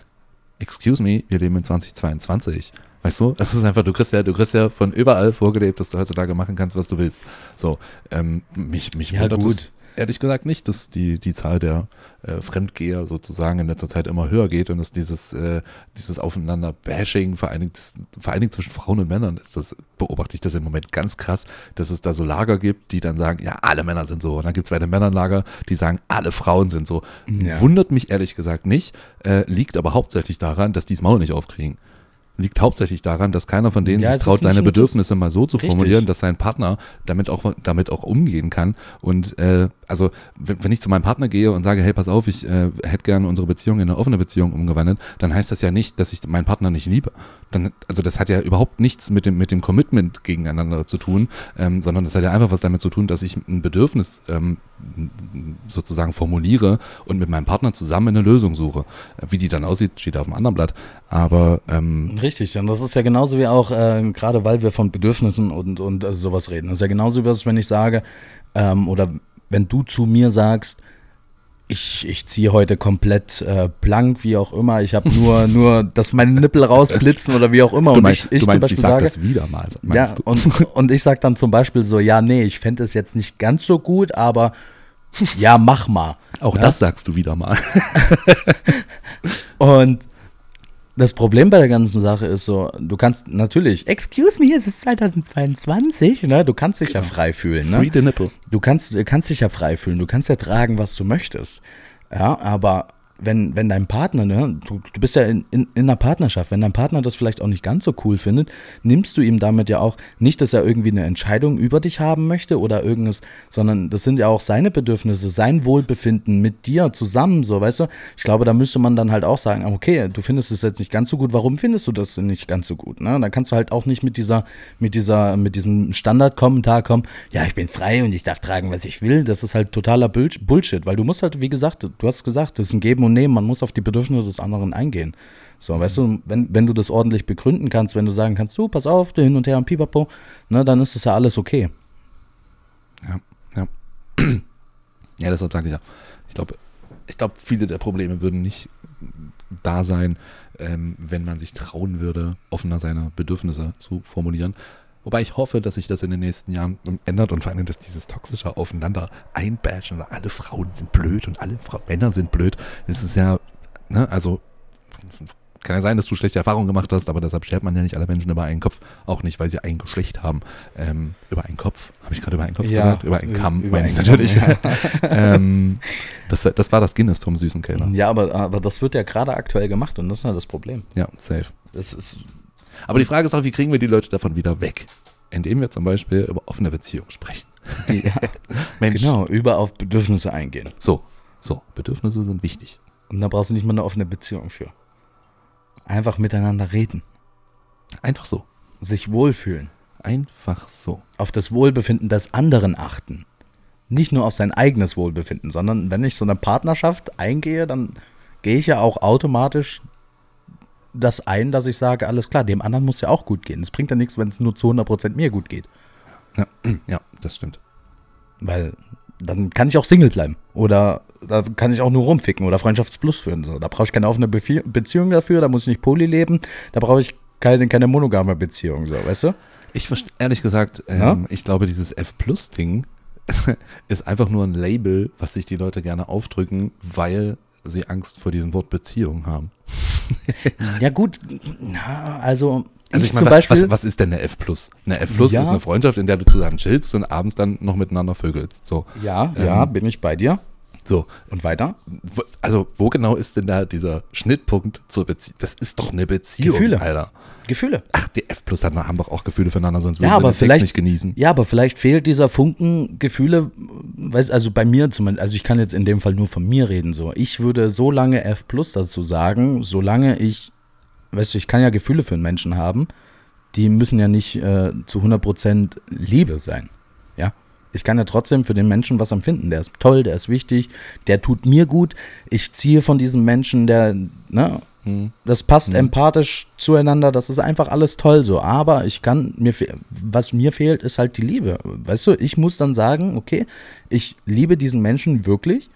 excuse me, wir leben in 2022. Weißt du, es ist einfach, du kriegst ja, du kriegst ja von überall vorgelebt, dass du heutzutage machen kannst, was du willst. So, ähm, mich, mich ja, wundert gut. Es, ehrlich gesagt nicht, dass die, die Zahl der äh, Fremdgeher sozusagen in letzter Zeit immer höher geht und dass dieses, äh, dieses Aufeinander-Bashing, vor, vor allen Dingen zwischen Frauen und Männern, ist das, beobachte ich das im Moment ganz krass, dass es da so Lager gibt, die dann sagen, ja, alle Männer sind so. Und dann gibt es bei den Männern die sagen, alle Frauen sind so. Ja. Wundert mich ehrlich gesagt nicht, äh, liegt aber hauptsächlich daran, dass die das Maul nicht aufkriegen liegt hauptsächlich daran, dass keiner von denen ja, sich traut, seine Bedürfnisse mal so zu Richtig. formulieren, dass sein Partner damit auch, damit auch umgehen kann. Und äh, also, wenn, wenn ich zu meinem Partner gehe und sage, hey, pass auf, ich äh, hätte gerne unsere Beziehung in eine offene Beziehung umgewandelt, dann heißt das ja nicht, dass ich meinen Partner nicht liebe. Dann, also das hat ja überhaupt nichts mit dem, mit dem Commitment gegeneinander zu tun, ähm, sondern das hat ja einfach was damit zu tun, dass ich ein Bedürfnis ähm, sozusagen formuliere und mit meinem Partner zusammen eine Lösung suche. Wie die dann aussieht, steht auf einem anderen Blatt. Aber ähm, richtig, und das ist ja genauso wie auch, äh, gerade weil wir von Bedürfnissen und, und also sowas reden. Das ist ja genauso wie das, wenn ich sage, ähm, oder wenn du zu mir sagst, ich, ich ziehe heute komplett äh, blank, wie auch immer. Ich habe nur, [laughs] nur, dass meine Nippel rausblitzen oder wie auch immer. Du meinst, und ich, ich du meinst, ich sag sage, das wieder mal, ja, du? und, und ich sage dann zum Beispiel so, ja, nee, ich fände es jetzt nicht ganz so gut, aber ja, mach mal. Auch ne? das sagst du wieder mal. [laughs] Und das Problem bei der ganzen Sache ist so, du kannst natürlich, excuse me, es ist 2022, ne? Du kannst dich ja frei fühlen, ne? Free the nipple. Du kannst, du kannst dich ja frei fühlen, du kannst ja tragen, was du möchtest. Ja, aber wenn, wenn dein Partner, ne, du, du bist ja in, in, in einer Partnerschaft, wenn dein Partner das vielleicht auch nicht ganz so cool findet, nimmst du ihm damit ja auch nicht, dass er irgendwie eine Entscheidung über dich haben möchte oder irgendwas, sondern das sind ja auch seine Bedürfnisse, sein Wohlbefinden mit dir zusammen, so, weißt du? Ich glaube, da müsste man dann halt auch sagen, okay, du findest es jetzt nicht ganz so gut, warum findest du das nicht ganz so gut, ne? Dann kannst du halt auch nicht mit dieser, mit dieser, mit diesem Standardkommentar kommen, ja, ich bin frei und ich darf tragen, was ich will. Das ist halt totaler Bull- Bullshit, weil du musst halt, wie gesagt, du hast gesagt, das ist ein Geben und Nehmen, man muss auf die Bedürfnisse des anderen eingehen. So, weißt du, wenn, wenn du das ordentlich begründen kannst, wenn du sagen kannst, du, pass auf, hin und her und pipapo, ne, dann ist das ja alles okay. Ja, ja. [clears throat] ja, deshalb sage ich ja. Ich glaube, ich glaube, viele der Probleme würden nicht da sein, ähm, wenn man sich trauen würde, offener seine Bedürfnisse zu formulieren. Wobei ich hoffe, dass sich das in den nächsten Jahren ändert und vor allem, dass dieses toxische Aufeinander einbashen, alle Frauen sind blöd und alle Fra Männer sind blöd. Das ist ja, ne, also kann ja sein, dass du schlechte Erfahrungen gemacht hast, aber deshalb schert man ja nicht alle Menschen über einen Kopf. Auch nicht, weil sie ein Geschlecht haben. Ähm, über einen Kopf. Habe ich gerade über einen Kopf Ja, gesagt? Über einen über- Kamm, über meine ich natürlich. [laughs] ähm, das, war- das war das Guinness vom süßen Kellner. Ja, aber, aber das wird ja gerade aktuell gemacht und das ist halt das Problem. Ja, safe. Das ist, Aber die Frage ist auch, wie kriegen wir die Leute davon wieder weg? Indem wir zum Beispiel über offene Beziehungen sprechen. ja, [laughs] Mensch. genau, über auf Bedürfnisse eingehen. So, so, Bedürfnisse sind wichtig. Und da brauchst du nicht mal eine offene Beziehung für. Einfach miteinander reden, Einfach so. sich wohlfühlen, Einfach so. auf das Wohlbefinden des anderen achten. Nicht nur auf sein eigenes Wohlbefinden, sondern wenn ich so eine Partnerschaft eingehe, dann gehe ich ja auch automatisch das ein, dass ich sage, alles klar, dem anderen muss ja auch gut gehen. Es bringt ja nichts, wenn es nur zu 100% mir gut geht. Ja, [clears throat] ja, das stimmt. Weil dann kann ich auch Single bleiben. Oder da kann ich auch nur rumficken oder Freundschaftsplus führen. So, da brauche ich keine offene Befi- Beziehung dafür, da muss ich nicht poly leben, da brauche ich keine, keine monogame Beziehung, so, weißt du? Ich ehrlich gesagt, ähm, ich glaube, dieses F-Plus-Ding [laughs] ist einfach nur ein Label, was sich die Leute gerne aufdrücken, weil sie Angst vor diesem Wort Beziehung haben. [laughs] Ja, gut, na, also, Also ich, ich zum meine, Beispiel. was, was ist denn eine F Plus? Eine F Plus Ja. ist eine Freundschaft, in der du zusammen chillst und abends dann noch miteinander vögelst. So, ja, ja, Ähm, bin ich bei dir. So. Und weiter? Also, wo genau ist denn da dieser Schnittpunkt zur Beziehung? Das ist doch eine Beziehung, Gefühle. Alter. Gefühle. Ach, die F Plus haben doch auch Gefühle füreinander, sonst würden Ja, sie aber Sex vielleicht, nicht genießen. ja, aber vielleicht fehlt dieser Funken Gefühle, weiß, also bei mir zumindest, also ich kann jetzt in dem Fall nur von mir reden, so. Ich würde so lange F plus dazu sagen, solange ich, weißt du, ich kann ja Gefühle für einen Menschen haben, die müssen ja nicht äh, zu 100% Liebe sein. Ich kann ja trotzdem für den Menschen was empfinden. Der ist toll, der ist wichtig, der tut mir gut. Ich ziehe von diesem Menschen, der, ne, Hm. das passt empathisch zueinander, das ist einfach alles toll so. Aber ich kann, mir, was mir fehlt, ist halt die Liebe. Weißt du, ich muss dann sagen, okay, ich liebe diesen Menschen wirklich.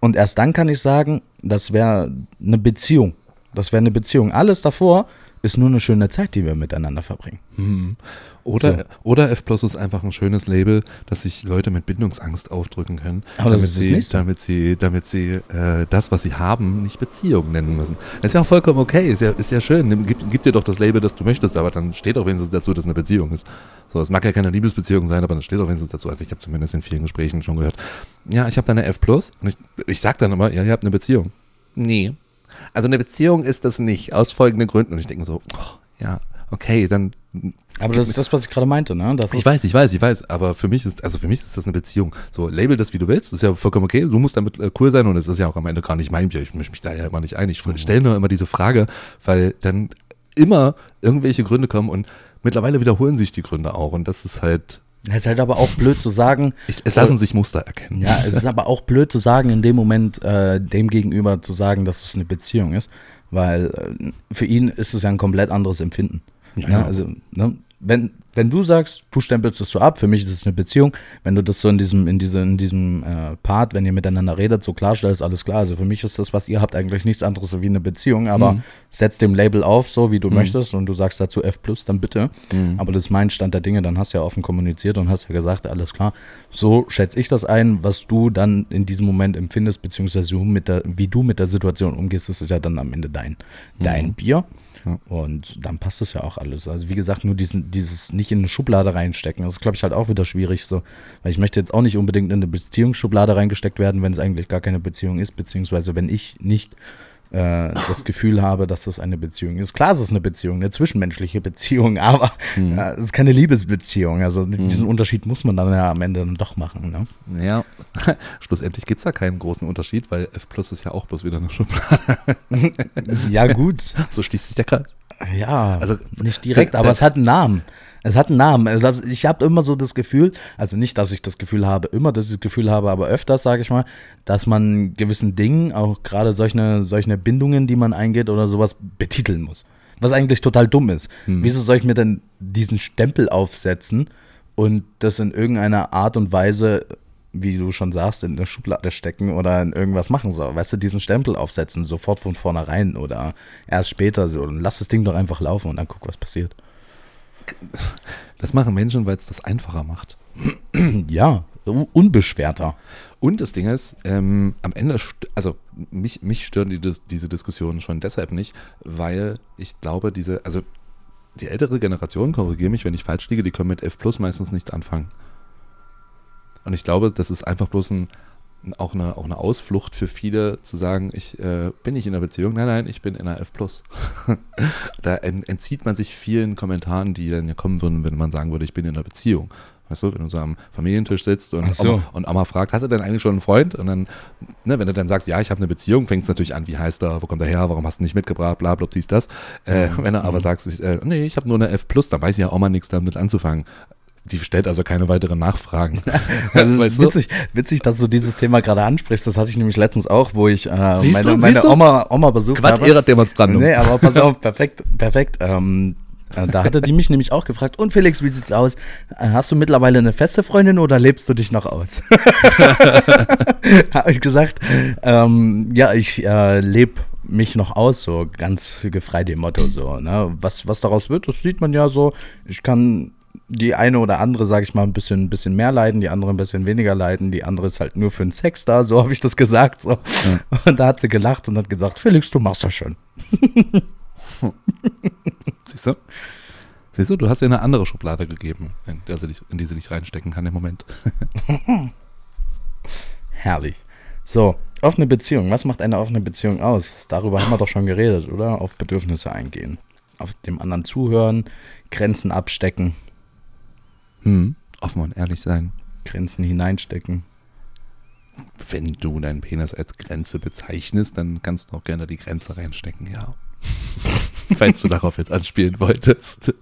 Und erst dann kann ich sagen, das wäre eine Beziehung. Das wäre eine Beziehung. Alles davor ist nur eine schöne Zeit, die wir miteinander verbringen. Hm. Oder, So. oder F Plus ist einfach ein schönes Label, dass sich Leute mit Bindungsangst aufdrücken können, Aber das damit, sie, damit sie, damit sie äh, das, was sie haben, nicht Beziehung nennen müssen. Das ist ja auch vollkommen okay, ist ja, ist ja schön. Nimm- Gib, gib dir doch das Label, das du möchtest, aber dann steht auch wenigstens dazu, dass es eine Beziehung ist. So, es mag ja keine Liebesbeziehung sein, aber dann steht auch wenigstens dazu. Also ich habe zumindest in vielen Gesprächen schon gehört, ja, ich habe da eine F Plus und ich, ich sag dann immer, ja, ihr habt eine Beziehung. Nee. Also eine Beziehung ist das nicht, aus folgenden Gründen. Und ich denke so, oh, ja, okay, dann Aber das ist das, was ich gerade meinte, ne? Das ich weiß, ich weiß, ich weiß, aber für mich ist, also für mich ist das eine Beziehung. So, label das, wie du willst, ist ja vollkommen okay. Du musst damit äh, cool sein und es ist ja auch am Ende gar nicht mein Bier. Ich mische mich da ja immer nicht ein. Ich stelle nur immer diese Frage, weil dann immer irgendwelche Gründe kommen und mittlerweile wiederholen sich die Gründe auch und das ist halt, es ist halt aber auch blöd zu sagen, ich, es lassen sich Muster erkennen. Ja, es ist aber auch blöd zu sagen, in dem Moment äh, dem gegenüber zu sagen, dass es eine Beziehung ist, weil äh, für ihn ist es ja ein komplett anderes Empfinden. Ja. Ne? Also, ne? wenn, wenn du sagst, du stempelst es so ab, für mich ist es eine Beziehung, wenn du das so in diesem, in diese, in diesem äh, Part, wenn ihr miteinander redet, so klarstellst, alles klar. Also für mich ist das, was ihr habt, eigentlich nichts anderes so wie eine Beziehung, aber Mhm. setz dem Label auf, so wie du möchtest, und du sagst dazu F dann bitte. Mhm. Aber das ist mein Stand der Dinge, dann hast du ja offen kommuniziert und hast ja gesagt, alles klar. So schätze ich das ein, was du dann in diesem Moment empfindest, beziehungsweise mit der, wie du mit der Situation umgehst, das ist ja dann am Ende dein, dein Bier. Und dann passt es ja auch alles. Also wie gesagt, nur diesen, dieses nicht in eine Schublade reinstecken, das ist, glaube ich, halt auch wieder schwierig. So. Weil ich möchte jetzt auch nicht unbedingt in eine Beziehungsschublade reingesteckt werden, wenn es eigentlich gar keine Beziehung ist, beziehungsweise wenn ich nicht äh, das Gefühl habe, dass das eine Beziehung ist. Klar, es ist eine Beziehung, eine zwischenmenschliche Beziehung, [laughs] aber äh, es ist keine Liebesbeziehung. Also diesen Unterschied muss man dann ja am Ende dann doch machen. Ne? Ja, [laughs] schlussendlich gibt es da keinen großen Unterschied, weil F Plus ist ja auch bloß wieder eine Schublade. [laughs] Ja, gut. So schließt sich der Kreis. Ja, Also, nicht direkt, da- aber da- es hat einen Namen. Es hat einen Namen. Also ich habe immer so das Gefühl, also nicht, dass ich das Gefühl habe, immer, dass ich das Gefühl habe, aber öfters, sage ich mal, dass man gewissen Dingen, auch gerade solche, solche Bindungen, die man eingeht oder sowas, betiteln muss. Was eigentlich total dumm ist. Wieso soll ich mir denn diesen Stempel aufsetzen und das in irgendeiner Art und Weise, wie du schon sagst, in eine Schublade stecken oder in irgendwas machen soll? Weißt du, diesen Stempel aufsetzen, sofort von vornherein oder erst später so. Und lass das Ding doch einfach laufen und dann guck, was passiert. [laughs] Das machen Menschen, weil es das einfacher macht. [clears throat] Ja, un- unbeschwerter. Und das Ding ist, ähm, am Ende, also mich, mich stören die, diese Diskussionen schon deshalb nicht, weil ich glaube, diese, also die ältere Generation, korrigiere mich, wenn ich falsch liege, die können mit F Plus meistens nichts anfangen. Und ich glaube, das ist einfach bloß ein, auch, eine, auch eine Ausflucht für viele zu sagen, ich äh, bin nicht in einer Beziehung, nein, nein, ich bin in einer F Plus. [laughs] da en, entzieht man sich vielen Kommentaren, die dann ja kommen würden, wenn man sagen würde, ich bin in einer Beziehung. Weißt du, wenn du so am Familientisch sitzt und, so. Oma, und Oma fragt, hast du denn eigentlich schon einen Freund? Und dann, ne, wenn du dann sagst, ja, ich habe eine Beziehung, fängt es natürlich an, wie heißt er, wo kommt er her, warum hast du nicht mitgebracht, bla, bla, dies, das. Äh, wenn er aber sagt, ich, äh, nee, ich habe nur eine F+, dann weiß ja Oma nichts damit anzufangen. Die stellt also keine weiteren Nachfragen. [laughs] Also Weißt du? witzig, witzig, dass du dieses Thema gerade ansprichst. Das hatte ich nämlich letztens auch, wo ich äh, Siehst meine, du, meine? Oma, Oma besucht Quad habe. demonstrandum. Nee, aber pass auf, [laughs] perfekt, perfekt. Ähm, äh, da hatte die mich nämlich auch gefragt, und Felix, wie sieht's aus? Äh, Hast du mittlerweile eine feste Freundin oder lebst du dich noch aus? [laughs] Habe ich gesagt, ähm, ja, ich äh, lebe mich noch aus, so ganz gefrei dem Motto so. Ne? Was, was daraus wird, das sieht man ja so. Ich kann die eine oder andere, sage ich mal, ein bisschen, ein bisschen mehr leiden, die andere ein bisschen weniger leiden, die andere ist halt nur für den Sex da, so [laughs] habe ich das gesagt. So. Und da hat sie gelacht und hat gesagt, Felix, du machst das schon. [laughs] Siehst du? Siehst du, du hast ihr eine andere Schublade gegeben, in, der sie dich, in die sie dich reinstecken kann im Moment. [laughs] Herrlich. So, offene Beziehung. Was macht eine offene Beziehung aus? Darüber haben wir doch schon geredet, oder? Auf Bedürfnisse eingehen. Auf dem anderen zuhören, Grenzen abstecken, Hm. Offen und ehrlich sein. Grenzen hineinstecken. Wenn du deinen Penis als Grenze bezeichnest, dann kannst du auch gerne die Grenze reinstecken, ja. [laughs] Falls du darauf jetzt anspielen wolltest.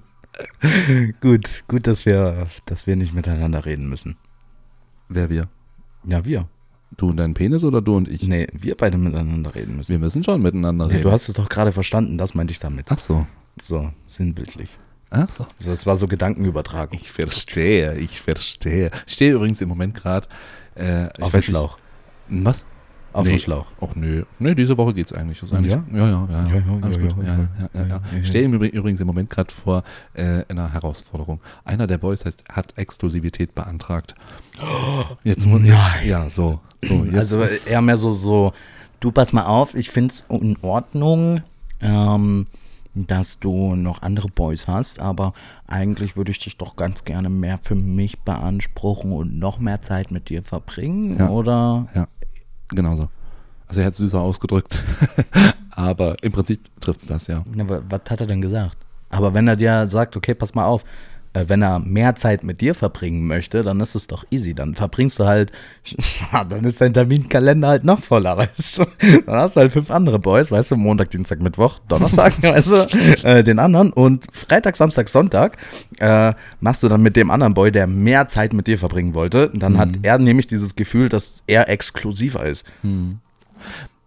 Gut, gut, dass wir, dass wir nicht miteinander reden müssen. Wer wir? Ja, wir. Du und dein Penis oder du und ich? Nee, wir beide miteinander reden müssen. Wir müssen schon miteinander Nee, reden. du hast es doch gerade verstanden, das meinte ich damit. Ach so. So, sinnbildlich. Ach so. Also das war so Gedankenübertragung. Ich verstehe, ich verstehe. Ich stehe übrigens im Moment gerade. Äh, Auf dem Schlauch. Nicht, was? Auf nee. dem Schlauch. Ach nö. Nee, diese Woche geht's eigentlich. Ist eigentlich Ja? ja, ja, ja. Ja, ja, Alles ja, gut. ja, Ja, ja, Ich stehe übrigens im Moment gerade vor äh, einer Herausforderung. Einer der Boys heißt, hat Exklusivität beantragt. Jetzt muss jetzt, ja, so. so also eher mehr so, so, du pass mal auf, ich finde es in Ordnung, ähm, dass du noch andere Boys hast, aber eigentlich würde ich dich doch ganz gerne mehr für mich beanspruchen und noch mehr Zeit mit dir verbringen, Ja. oder? Ja, genau so. Also er hat es süßer ausgedrückt, [laughs] aber im Prinzip trifft es das, ja. Ja, wa- was hat er denn gesagt? Aber wenn er dir sagt, okay, pass mal auf, wenn er mehr Zeit mit dir verbringen möchte, dann ist es doch easy. Dann verbringst du halt, [laughs] dann ist dein Terminkalender halt noch voller, [laughs] weißt du? Dann hast du halt fünf andere Boys, weißt du, Montag, Dienstag, Mittwoch, Donnerstag, [laughs] weißt du, äh, den anderen. Und Freitag, Samstag, Sonntag äh, machst du dann mit dem anderen Boy, der mehr Zeit mit dir verbringen wollte. Dann hat er nämlich dieses Gefühl, dass er exklusiver ist.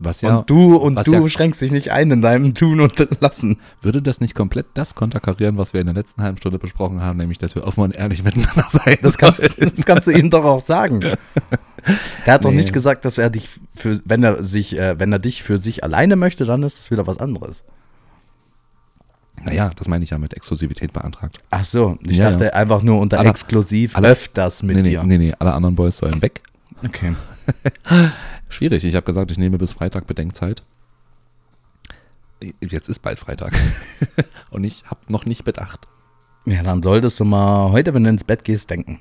Was ja, und du, und du ja- schränkst dich nicht ein in deinem Tun und Lassen. würde das nicht komplett das konterkarieren, was wir in der letzten halben Stunde besprochen haben, nämlich, dass wir offen und ehrlich miteinander sein Das kannst, das kannst du ihm doch auch sagen. Er hat doch Nee. nicht gesagt, dass er dich für, wenn er sich, äh, wenn er dich für sich alleine möchte, dann ist das wieder was anderes. Naja, das meine ich ja mit Exklusivität beantragt. Ach so, ich Ja, dachte ja. einfach nur unter Alle- exklusiv alle- öfters mit nee, nee, dir. nee, nee, alle anderen Boys sollen weg. Okay. [laughs] Schwierig. Ich habe gesagt, ich nehme bis Freitag Bedenkzeit. Jetzt ist bald Freitag. [laughs] Und ich habe noch nicht bedacht. Ja, dann solltest du mal heute, wenn du ins Bett gehst, denken.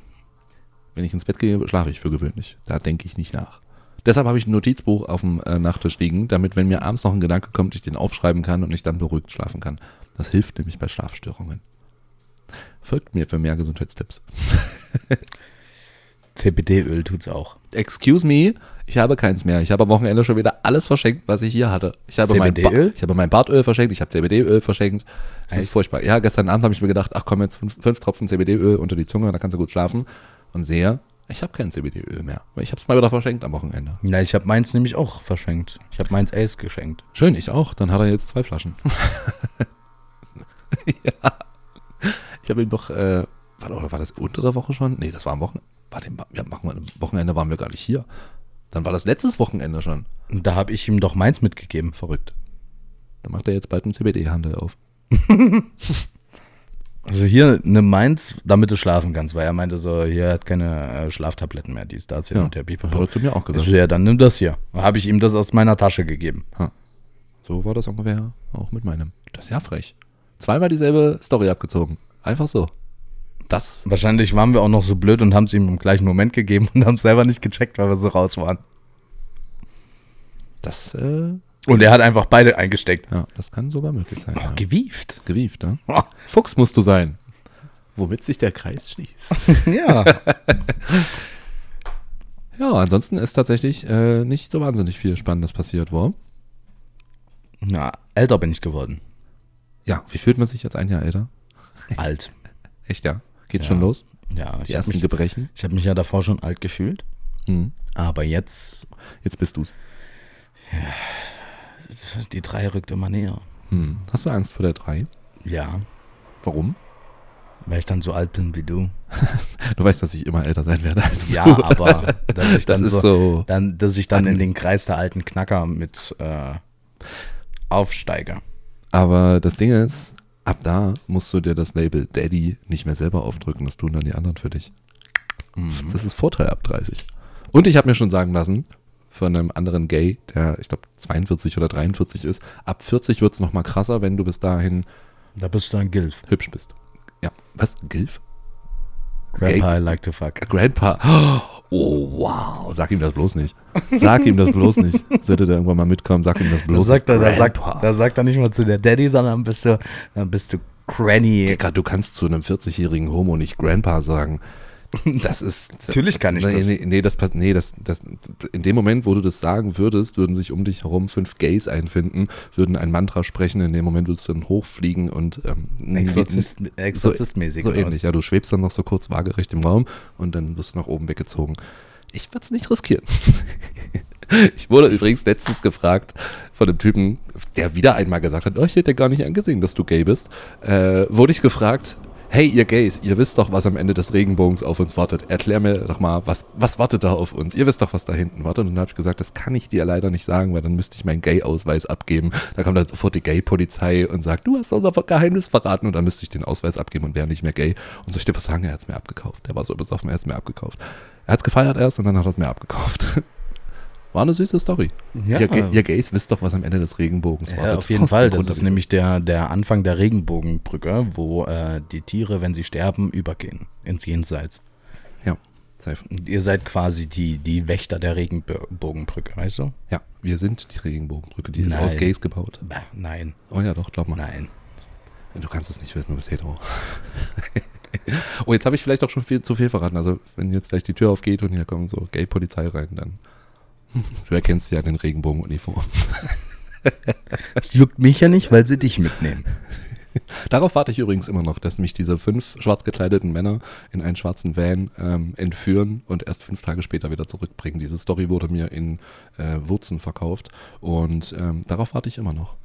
Wenn ich ins Bett gehe, schlafe ich für gewöhnlich. Da denke ich nicht nach. Deshalb habe ich ein Notizbuch auf dem äh, Nachttisch liegen, damit, wenn mir abends noch ein Gedanke kommt, ich den aufschreiben kann und ich dann beruhigt schlafen kann. Das hilft nämlich bei Schlafstörungen. Folgt mir für mehr Gesundheitstipps. [laughs] CBD-Öl tut's auch. Excuse me, ich habe keins mehr. Ich habe am Wochenende schon wieder alles verschenkt, was ich hier hatte. Ich habe mein, ba ich habe mein Bartöl verschenkt, ich habe CBD-Öl verschenkt. Es ist Echt? furchtbar. Ja, gestern Abend habe ich mir gedacht, ach komm, jetzt fünf, fünf Tropfen CBD-Öl unter die Zunge, da kannst du gut schlafen. Und sehe, ich habe kein CBD-Öl mehr. Ich habe es mal wieder verschenkt am Wochenende. Ja, ich habe meins nämlich auch verschenkt. Ich habe meins Ace geschenkt. Schön, ich auch. Dann hat er jetzt zwei Flaschen. [laughs] ja. Ich habe ihm doch, äh, war, oder war das unter der Woche schon? Nee, das war am Wochenende. Warte, ja, machen wir, am Wochenende waren wir gar nicht hier. Dann war das letztes Wochenende schon. Und da habe ich ihm doch meins mitgegeben. Verrückt. Dann macht er jetzt bald einen CBD-Handel auf. [laughs] Also hier nimm meins, damit du schlafen kannst, weil er meinte so, hier er hat keine äh, Schlaftabletten mehr, dies, das, hier Ja, und der hat Pipapo. er zu mir auch gesagt. ja, dann nimm das hier. Habe ich ihm das aus meiner Tasche gegeben. So war das ungefähr auch mit meinem. Das ist ja frech. Zweimal dieselbe Story abgezogen. Einfach so. Das, Wahrscheinlich waren wir auch noch so blöd und haben es ihm im gleichen Moment gegeben und haben es selber nicht gecheckt, weil wir so raus waren. das, äh, Und er hat einfach beide eingesteckt. ja, das kann sogar möglich sein. Oh, ja. gewieft. Gewieft, ne? Oh, Fuchs musst du sein. Womit sich der Kreis schließt. [laughs] ja. [laughs] ja, ansonsten ist tatsächlich äh, nicht so wahnsinnig viel Spannendes passiert, wo? ja. Älter bin ich geworden. Ja, wie fühlt man sich jetzt ein Jahr älter? Alt. [laughs] Echt, ja? Geht Ja. schon los? Ja, Die ich habe ersten mich, Gebrechen? ich hab mich ja davor schon alt gefühlt. Hm. Aber jetzt, Jetzt bist du's. die drei rückt immer näher. Hm. Hast du Angst vor der 3? Ja, Warum? weil ich dann so alt bin wie du. [laughs] Du weißt, dass ich immer älter sein werde als Ja, du. aber dass ich [laughs] das dann ist so, so. dann, dass ich dann in den Kreis der alten Knacker mit äh, aufsteige. Aber das Ding ist, ab da musst du dir das Label Daddy nicht mehr selber aufdrücken. Das tun dann die anderen für dich. Mhm. Das ist Vorteil ab 30. Und ich habe mir schon sagen lassen, von einem anderen Gay, der, ich glaube, 42 oder 43 ist, ab 40 wird es nochmal krasser, wenn du bis dahin Da bist du ein Gilf. hübsch bist. Ja, was? Gilf? Grandpa I like to fuck. Grandpa. [gasps] Oh, wow. Sag ihm das bloß nicht. Sag ihm das bloß nicht. [laughs] Sollte der irgendwann mal mitkommen, sag ihm das Da bloß sagt, er, nicht. da, sagt, da sagt er nicht mal zu der Daddy, sondern bist du, dann bist du Granny. Digga, du kannst zu einem 40-jährigen Homo nicht Grandpa sagen. [laughs] Das ist. Natürlich kann ich nee, das. Nee, nee, das, nee das, das, in dem Moment, wo du das sagen würdest, würden sich um dich herum fünf Gays einfinden, würden ein Mantra sprechen. In dem Moment würdest du dann hochfliegen und ähm, Exorzist, so, Exorzistmäßig. so was? ähnlich. Ja, du schwebst dann noch so kurz waagerecht im Raum und dann wirst du nach oben weggezogen. Ich würde es nicht riskieren. [laughs] Ich wurde übrigens letztens gefragt von einem Typen, der wieder einmal gesagt hat, oh, ich hätte gar nicht angesehen, dass du gay bist. Äh, wurde ich gefragt, hey ihr Gays, ihr wisst doch, was am Ende des Regenbogens auf uns wartet. Erklär mir doch mal, was, was wartet da auf uns? Ihr wisst doch, was da hinten wartet. Und dann habe ich gesagt, das kann ich dir leider nicht sagen, weil dann müsste ich meinen Gay-Ausweis abgeben. Da kommt dann sofort die Gay-Polizei und sagt, du hast unser Geheimnis verraten. Und dann müsste ich den Ausweis abgeben und wäre nicht mehr gay. Und soll ich dir was sagen, er hat es mir abgekauft. Der war so besoffen, er hat es mir abgekauft. Er hat es gefeiert erst und dann hat er es mir abgekauft. [laughs] War eine süße Story. Ja. Ihr, ihr Gays wisst doch, was am Ende des Regenbogens Ja, wartet. auf jeden Aus Fall. [laughs] Das ist nämlich der, der Anfang der Regenbogenbrücke, wo äh, die Tiere, wenn sie sterben, übergehen ins Jenseits. Ja, safe. Und ihr seid quasi die, die Wächter der Regenbogenbrücke, weißt du? Ja, wir sind die Regenbogenbrücke. Die ist Nein. aus Gays gebaut. Bah, nein, Oh ja, doch, glaub mal. nein. Du kannst es nicht wissen, du bist hetero. [laughs] oh, jetzt habe ich vielleicht auch schon viel, zu viel verraten. Also, wenn jetzt gleich die Tür aufgeht und hier kommt so Gay-Polizei rein, dann. Du erkennst ja den Regenbogenuniform. Das [laughs] juckt mich ja nicht, weil sie dich mitnehmen. Darauf warte ich übrigens immer noch, dass mich diese fünf schwarz gekleideten Männer in einen schwarzen Van ähm, entführen und erst fünf Tage später wieder zurückbringen. Diese Story wurde mir in äh, Wurzen verkauft und ähm, darauf warte ich immer noch.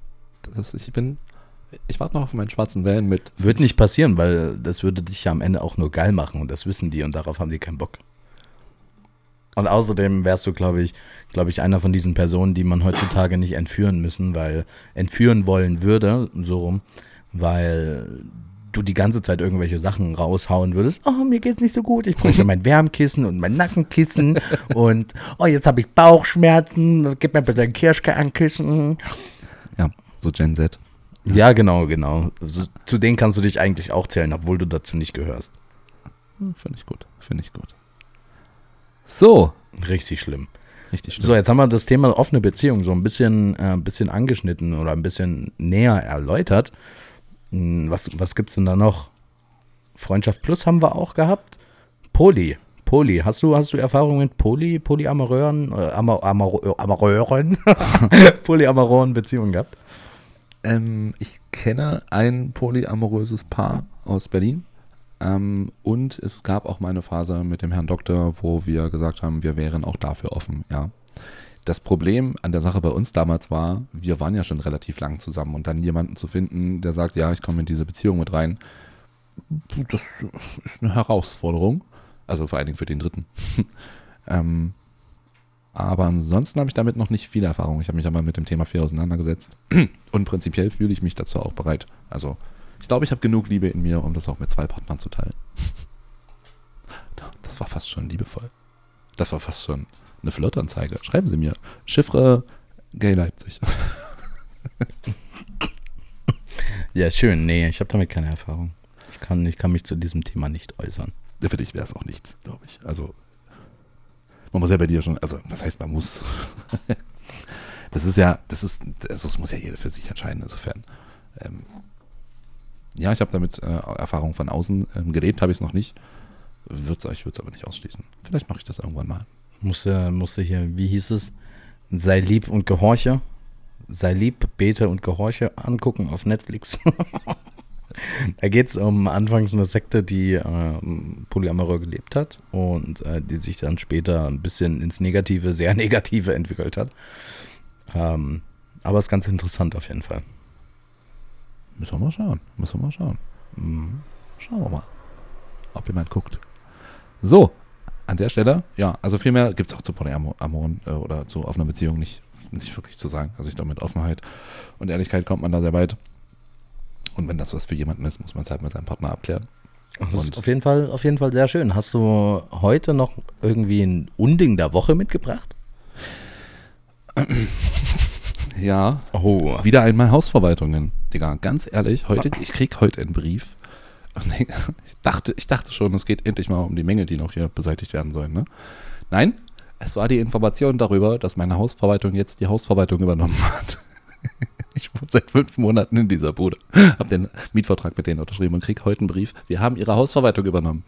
Ist, ich bin, ich warte noch auf meinen schwarzen Van mit. Wird nicht passieren, weil das würde dich ja am Ende auch nur geil machen und das wissen die und darauf haben die keinen Bock. Und außerdem wärst du, glaube ich, glaube ich, einer von diesen Personen, die man heutzutage nicht entführen müssen, weil entführen wollen würde, so rum, weil du die ganze Zeit irgendwelche Sachen raushauen würdest. Oh, mir geht's nicht so gut. Ich bräuchte [laughs] mein Wärmkissen und mein Nackenkissen und oh, jetzt habe ich Bauchschmerzen. Gib mir bitte ein Kirschkernkissen. Ja, so Gen Z. Ja, genau, genau. So, zu denen kannst du dich eigentlich auch zählen, obwohl du dazu nicht gehörst. Hm, Finde ich gut, finde ich gut. So, Richtig schlimm. richtig So, jetzt haben wir das Thema offene Beziehung so ein bisschen, äh, ein bisschen angeschnitten oder ein bisschen näher erläutert. Hm, Was, was gibt es denn da noch? Freundschaft Plus haben wir auch gehabt. Poly. Poly. Hast du, hast du Erfahrungen mit Poly, Polyamoreuren, äh, Amor, Amor, Amoreuren, [laughs] Polyamoren Beziehungen gehabt? Ähm, ich kenne ein polyamoröses Paar aus Berlin. Ähm, und es gab auch mal eine Phase mit dem Herrn Doktor, wo wir gesagt haben, wir wären auch dafür offen, ja. Das Problem an der Sache bei uns damals war, wir waren ja schon relativ lang zusammen und dann jemanden zu finden, der sagt, ja, ich komme in diese Beziehung mit rein, das ist eine Herausforderung. Also vor allen Dingen für den Dritten. [laughs] ähm, aber ansonsten habe ich damit noch nicht viel Erfahrung. Ich habe mich aber mit dem Thema viel auseinandergesetzt. [clears throat] Und prinzipiell fühle ich mich dazu auch bereit. Also, ich glaube, ich habe genug Liebe in mir, um das auch mit zwei Partnern zu teilen. Das war fast schon liebevoll. Das war fast schon eine Flirtanzeige. Schreiben Sie mir. Chiffre Gay Leipzig. [laughs] Ja, schön. Nee, ich habe damit keine Erfahrung. Ich kann, ich kann mich zu diesem Thema nicht äußern. Für dich wäre es auch nichts, glaube ich. Also, man muss ja bei dir schon, also, was heißt man muss? [laughs] das ist ja, das ist, also, das muss ja jeder für sich entscheiden, insofern. Ähm, ja, ich habe damit äh, Erfahrung von außen ähm, gelebt, habe ich es noch nicht. Würd's, ich würde es aber nicht ausschließen. Vielleicht mache ich das irgendwann mal. Musste, musste hier, wie hieß es? Sei lieb und gehorche. Sei lieb, bete und gehorche angucken auf Netflix. [laughs] da geht es um anfangs eine Sekte, die äh, polyamorös gelebt hat und äh, die sich dann später ein bisschen ins Negative, sehr [laughs] Negative entwickelt hat. Ähm, aber ist ganz interessant auf jeden Fall. Müssen wir mal schauen. Müssen wir mal schauen. Mhm. Schauen wir mal, ob jemand guckt. So, an der Stelle, ja, also viel mehr gibt es auch zu Polyamoren äh, oder zu offener Beziehung nicht, nicht wirklich zu sagen. Also ich glaube, mit Offenheit und Ehrlichkeit kommt man da sehr weit. Und wenn das was für jemanden ist, muss man es halt mit seinem Partner abklären. Das ist auf jeden, Fall, auf jeden Fall sehr schön. Hast du heute noch irgendwie ein Unding der Woche mitgebracht? [laughs] Ja, Oh. wieder einmal Hausverwaltungen. Digga, ganz ehrlich, heute, ich krieg heute einen Brief. Ich dachte, ich dachte schon, es geht endlich mal um die Mängel, die noch hier beseitigt werden sollen. Ne? Nein, es war die Information darüber, dass meine Hausverwaltung jetzt die Hausverwaltung übernommen hat. [laughs] Ich wohne seit fünf Monaten in dieser Bude, habe den Mietvertrag mit denen unterschrieben und krieg heute einen Brief. Wir haben ihre Hausverwaltung übernommen.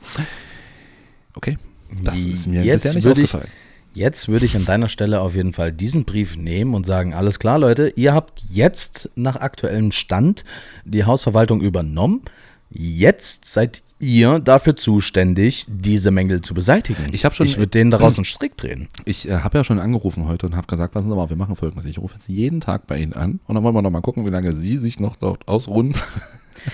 Okay, das ist mir Jetzt bisher nicht aufgefallen. Jetzt würde ich an deiner Stelle auf jeden Fall diesen Brief nehmen und sagen, alles klar, Leute, ihr habt jetzt nach aktuellem Stand die Hausverwaltung übernommen. Jetzt seid ihr dafür zuständig, diese Mängel zu beseitigen. Ich hab schon- Ich würde denen daraus einen Strick drehen. Ich äh, habe ja schon angerufen heute und habe gesagt, passen Sie mal, wir machen folgendes. Ich rufe jetzt jeden Tag bei Ihnen an und dann wollen wir noch mal gucken, wie lange Sie sich noch dort ausruhen.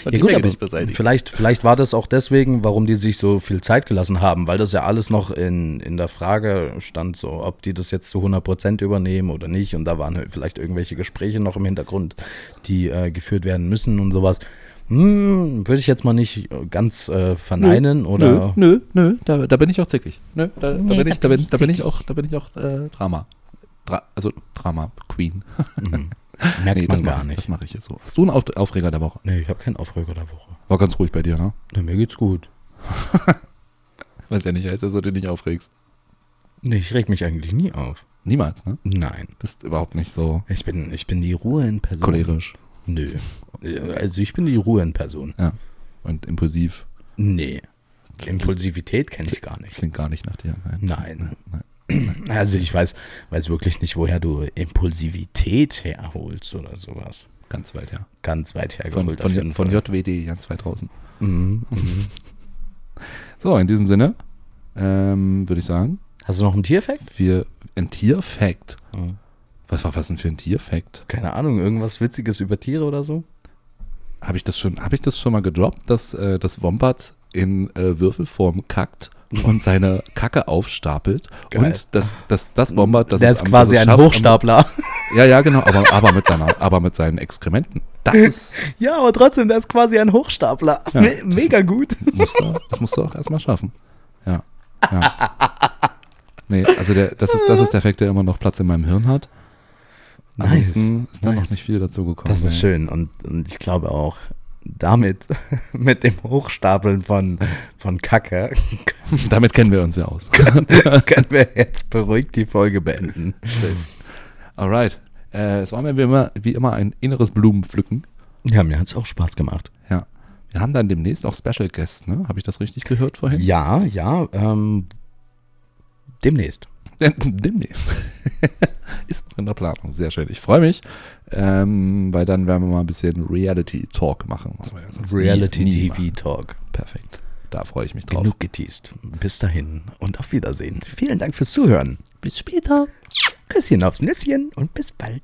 Ja, gut, aber nicht vielleicht, vielleicht war das auch deswegen, warum die sich so viel Zeit gelassen haben, weil das ja alles noch in, in der Frage stand, so ob die das jetzt zu 100% übernehmen oder nicht. Und da waren halt vielleicht irgendwelche Gespräche noch im Hintergrund, die äh, geführt werden müssen und sowas. Hm, würde ich jetzt mal nicht ganz äh, verneinen oder. Nö, nö, nö da, da bin ich auch zickig. Nö, da, da Nee, bin da ich, da bin bin, ich da bin ich auch, da bin ich auch äh, Drama. Dra also Drama Queen. Mhm. [laughs] [laughs] Merkt Nee, man das gar mache ich, nicht. das mache ich jetzt so. Hast du einen Auf Aufreger der Woche? Nee, ich habe keinen Aufreger der Woche. War ganz ruhig bei dir, ne? Nee, mir geht's gut. [laughs] Was ja nicht heißt, dass du dich nicht aufregst. Nee, ich reg mich eigentlich nie auf. Niemals, ne? Nein. Bist überhaupt nicht so Ich bin, ich bin die Ruhe in Person. cholerisch Nö. Also ich bin die Ruhe in Person. und impulsiv. Nee. Impulsivität kenne ich gar nicht. Klingt gar nicht nach dir. Nein. Nein. [clears throat] Also ich weiß, weiß wirklich nicht, woher du Impulsivität herholst oder sowas. Ganz weit, ja. Ganz weit Von, hergeholt. auf von, jeden von. JWD ganz weit draußen. Mhm. [laughs] Mhm. So, in diesem Sinne ähm, würde ich sagen, Hast du noch einen Tierfact? wir ein Tierfact. Mhm. Was war was denn für ein Tierfact? Keine Ahnung, irgendwas Witziges über Tiere oder so? Habe ich das schon, habe ich das schon mal gedroppt, dass äh, das Wombat in äh, Würfelform kackt [laughs] und seine Kacke aufstapelt Geil. und das, das, das Wombat, das Der ist am- quasi ein schafft, Hochstapler. Ja, ja, genau, aber, aber, mit seiner, aber mit seinen Exkrementen. Das [laughs] ist, ja, aber trotzdem, der ist quasi ein Hochstapler. Ja, Me mega gut. musst du, das musst du auch erstmal schaffen. Ja. ja. Nee, also der, das, ist, das ist der Effekt, der immer noch Platz in meinem Hirn hat. Ansonsten ist da noch nice. nicht viel dazu gekommen. Das ist schön und, und ich glaube auch, damit, [laughs] mit dem Hochstapeln von, von Kacke, [laughs] Damit kennen wir uns ja aus. können wir [laughs] jetzt beruhigt die Folge beenden. Alright. Äh, es war mir wie immer, wie immer ein inneres Blumenpflücken. Ja, mir hat es auch Spaß gemacht. Ja. Wir haben dann demnächst auch Special Guests, ne? Habe ich das richtig gehört vorhin? Ja, ja, ähm, demnächst. Demnächst. [laughs] Ist in der Planung. Sehr schön. Ich freue mich, ähm, weil dann werden wir mal ein bisschen Reality Talk machen. ja sonst nie- Reality nie TV machen. Talk. Perfekt. Da freue ich mich drauf. Genug geteased. Bis dahin und auf Wiedersehen. Vielen Dank fürs Zuhören. Bis später. Küsschen aufs Nüsschen und bis bald.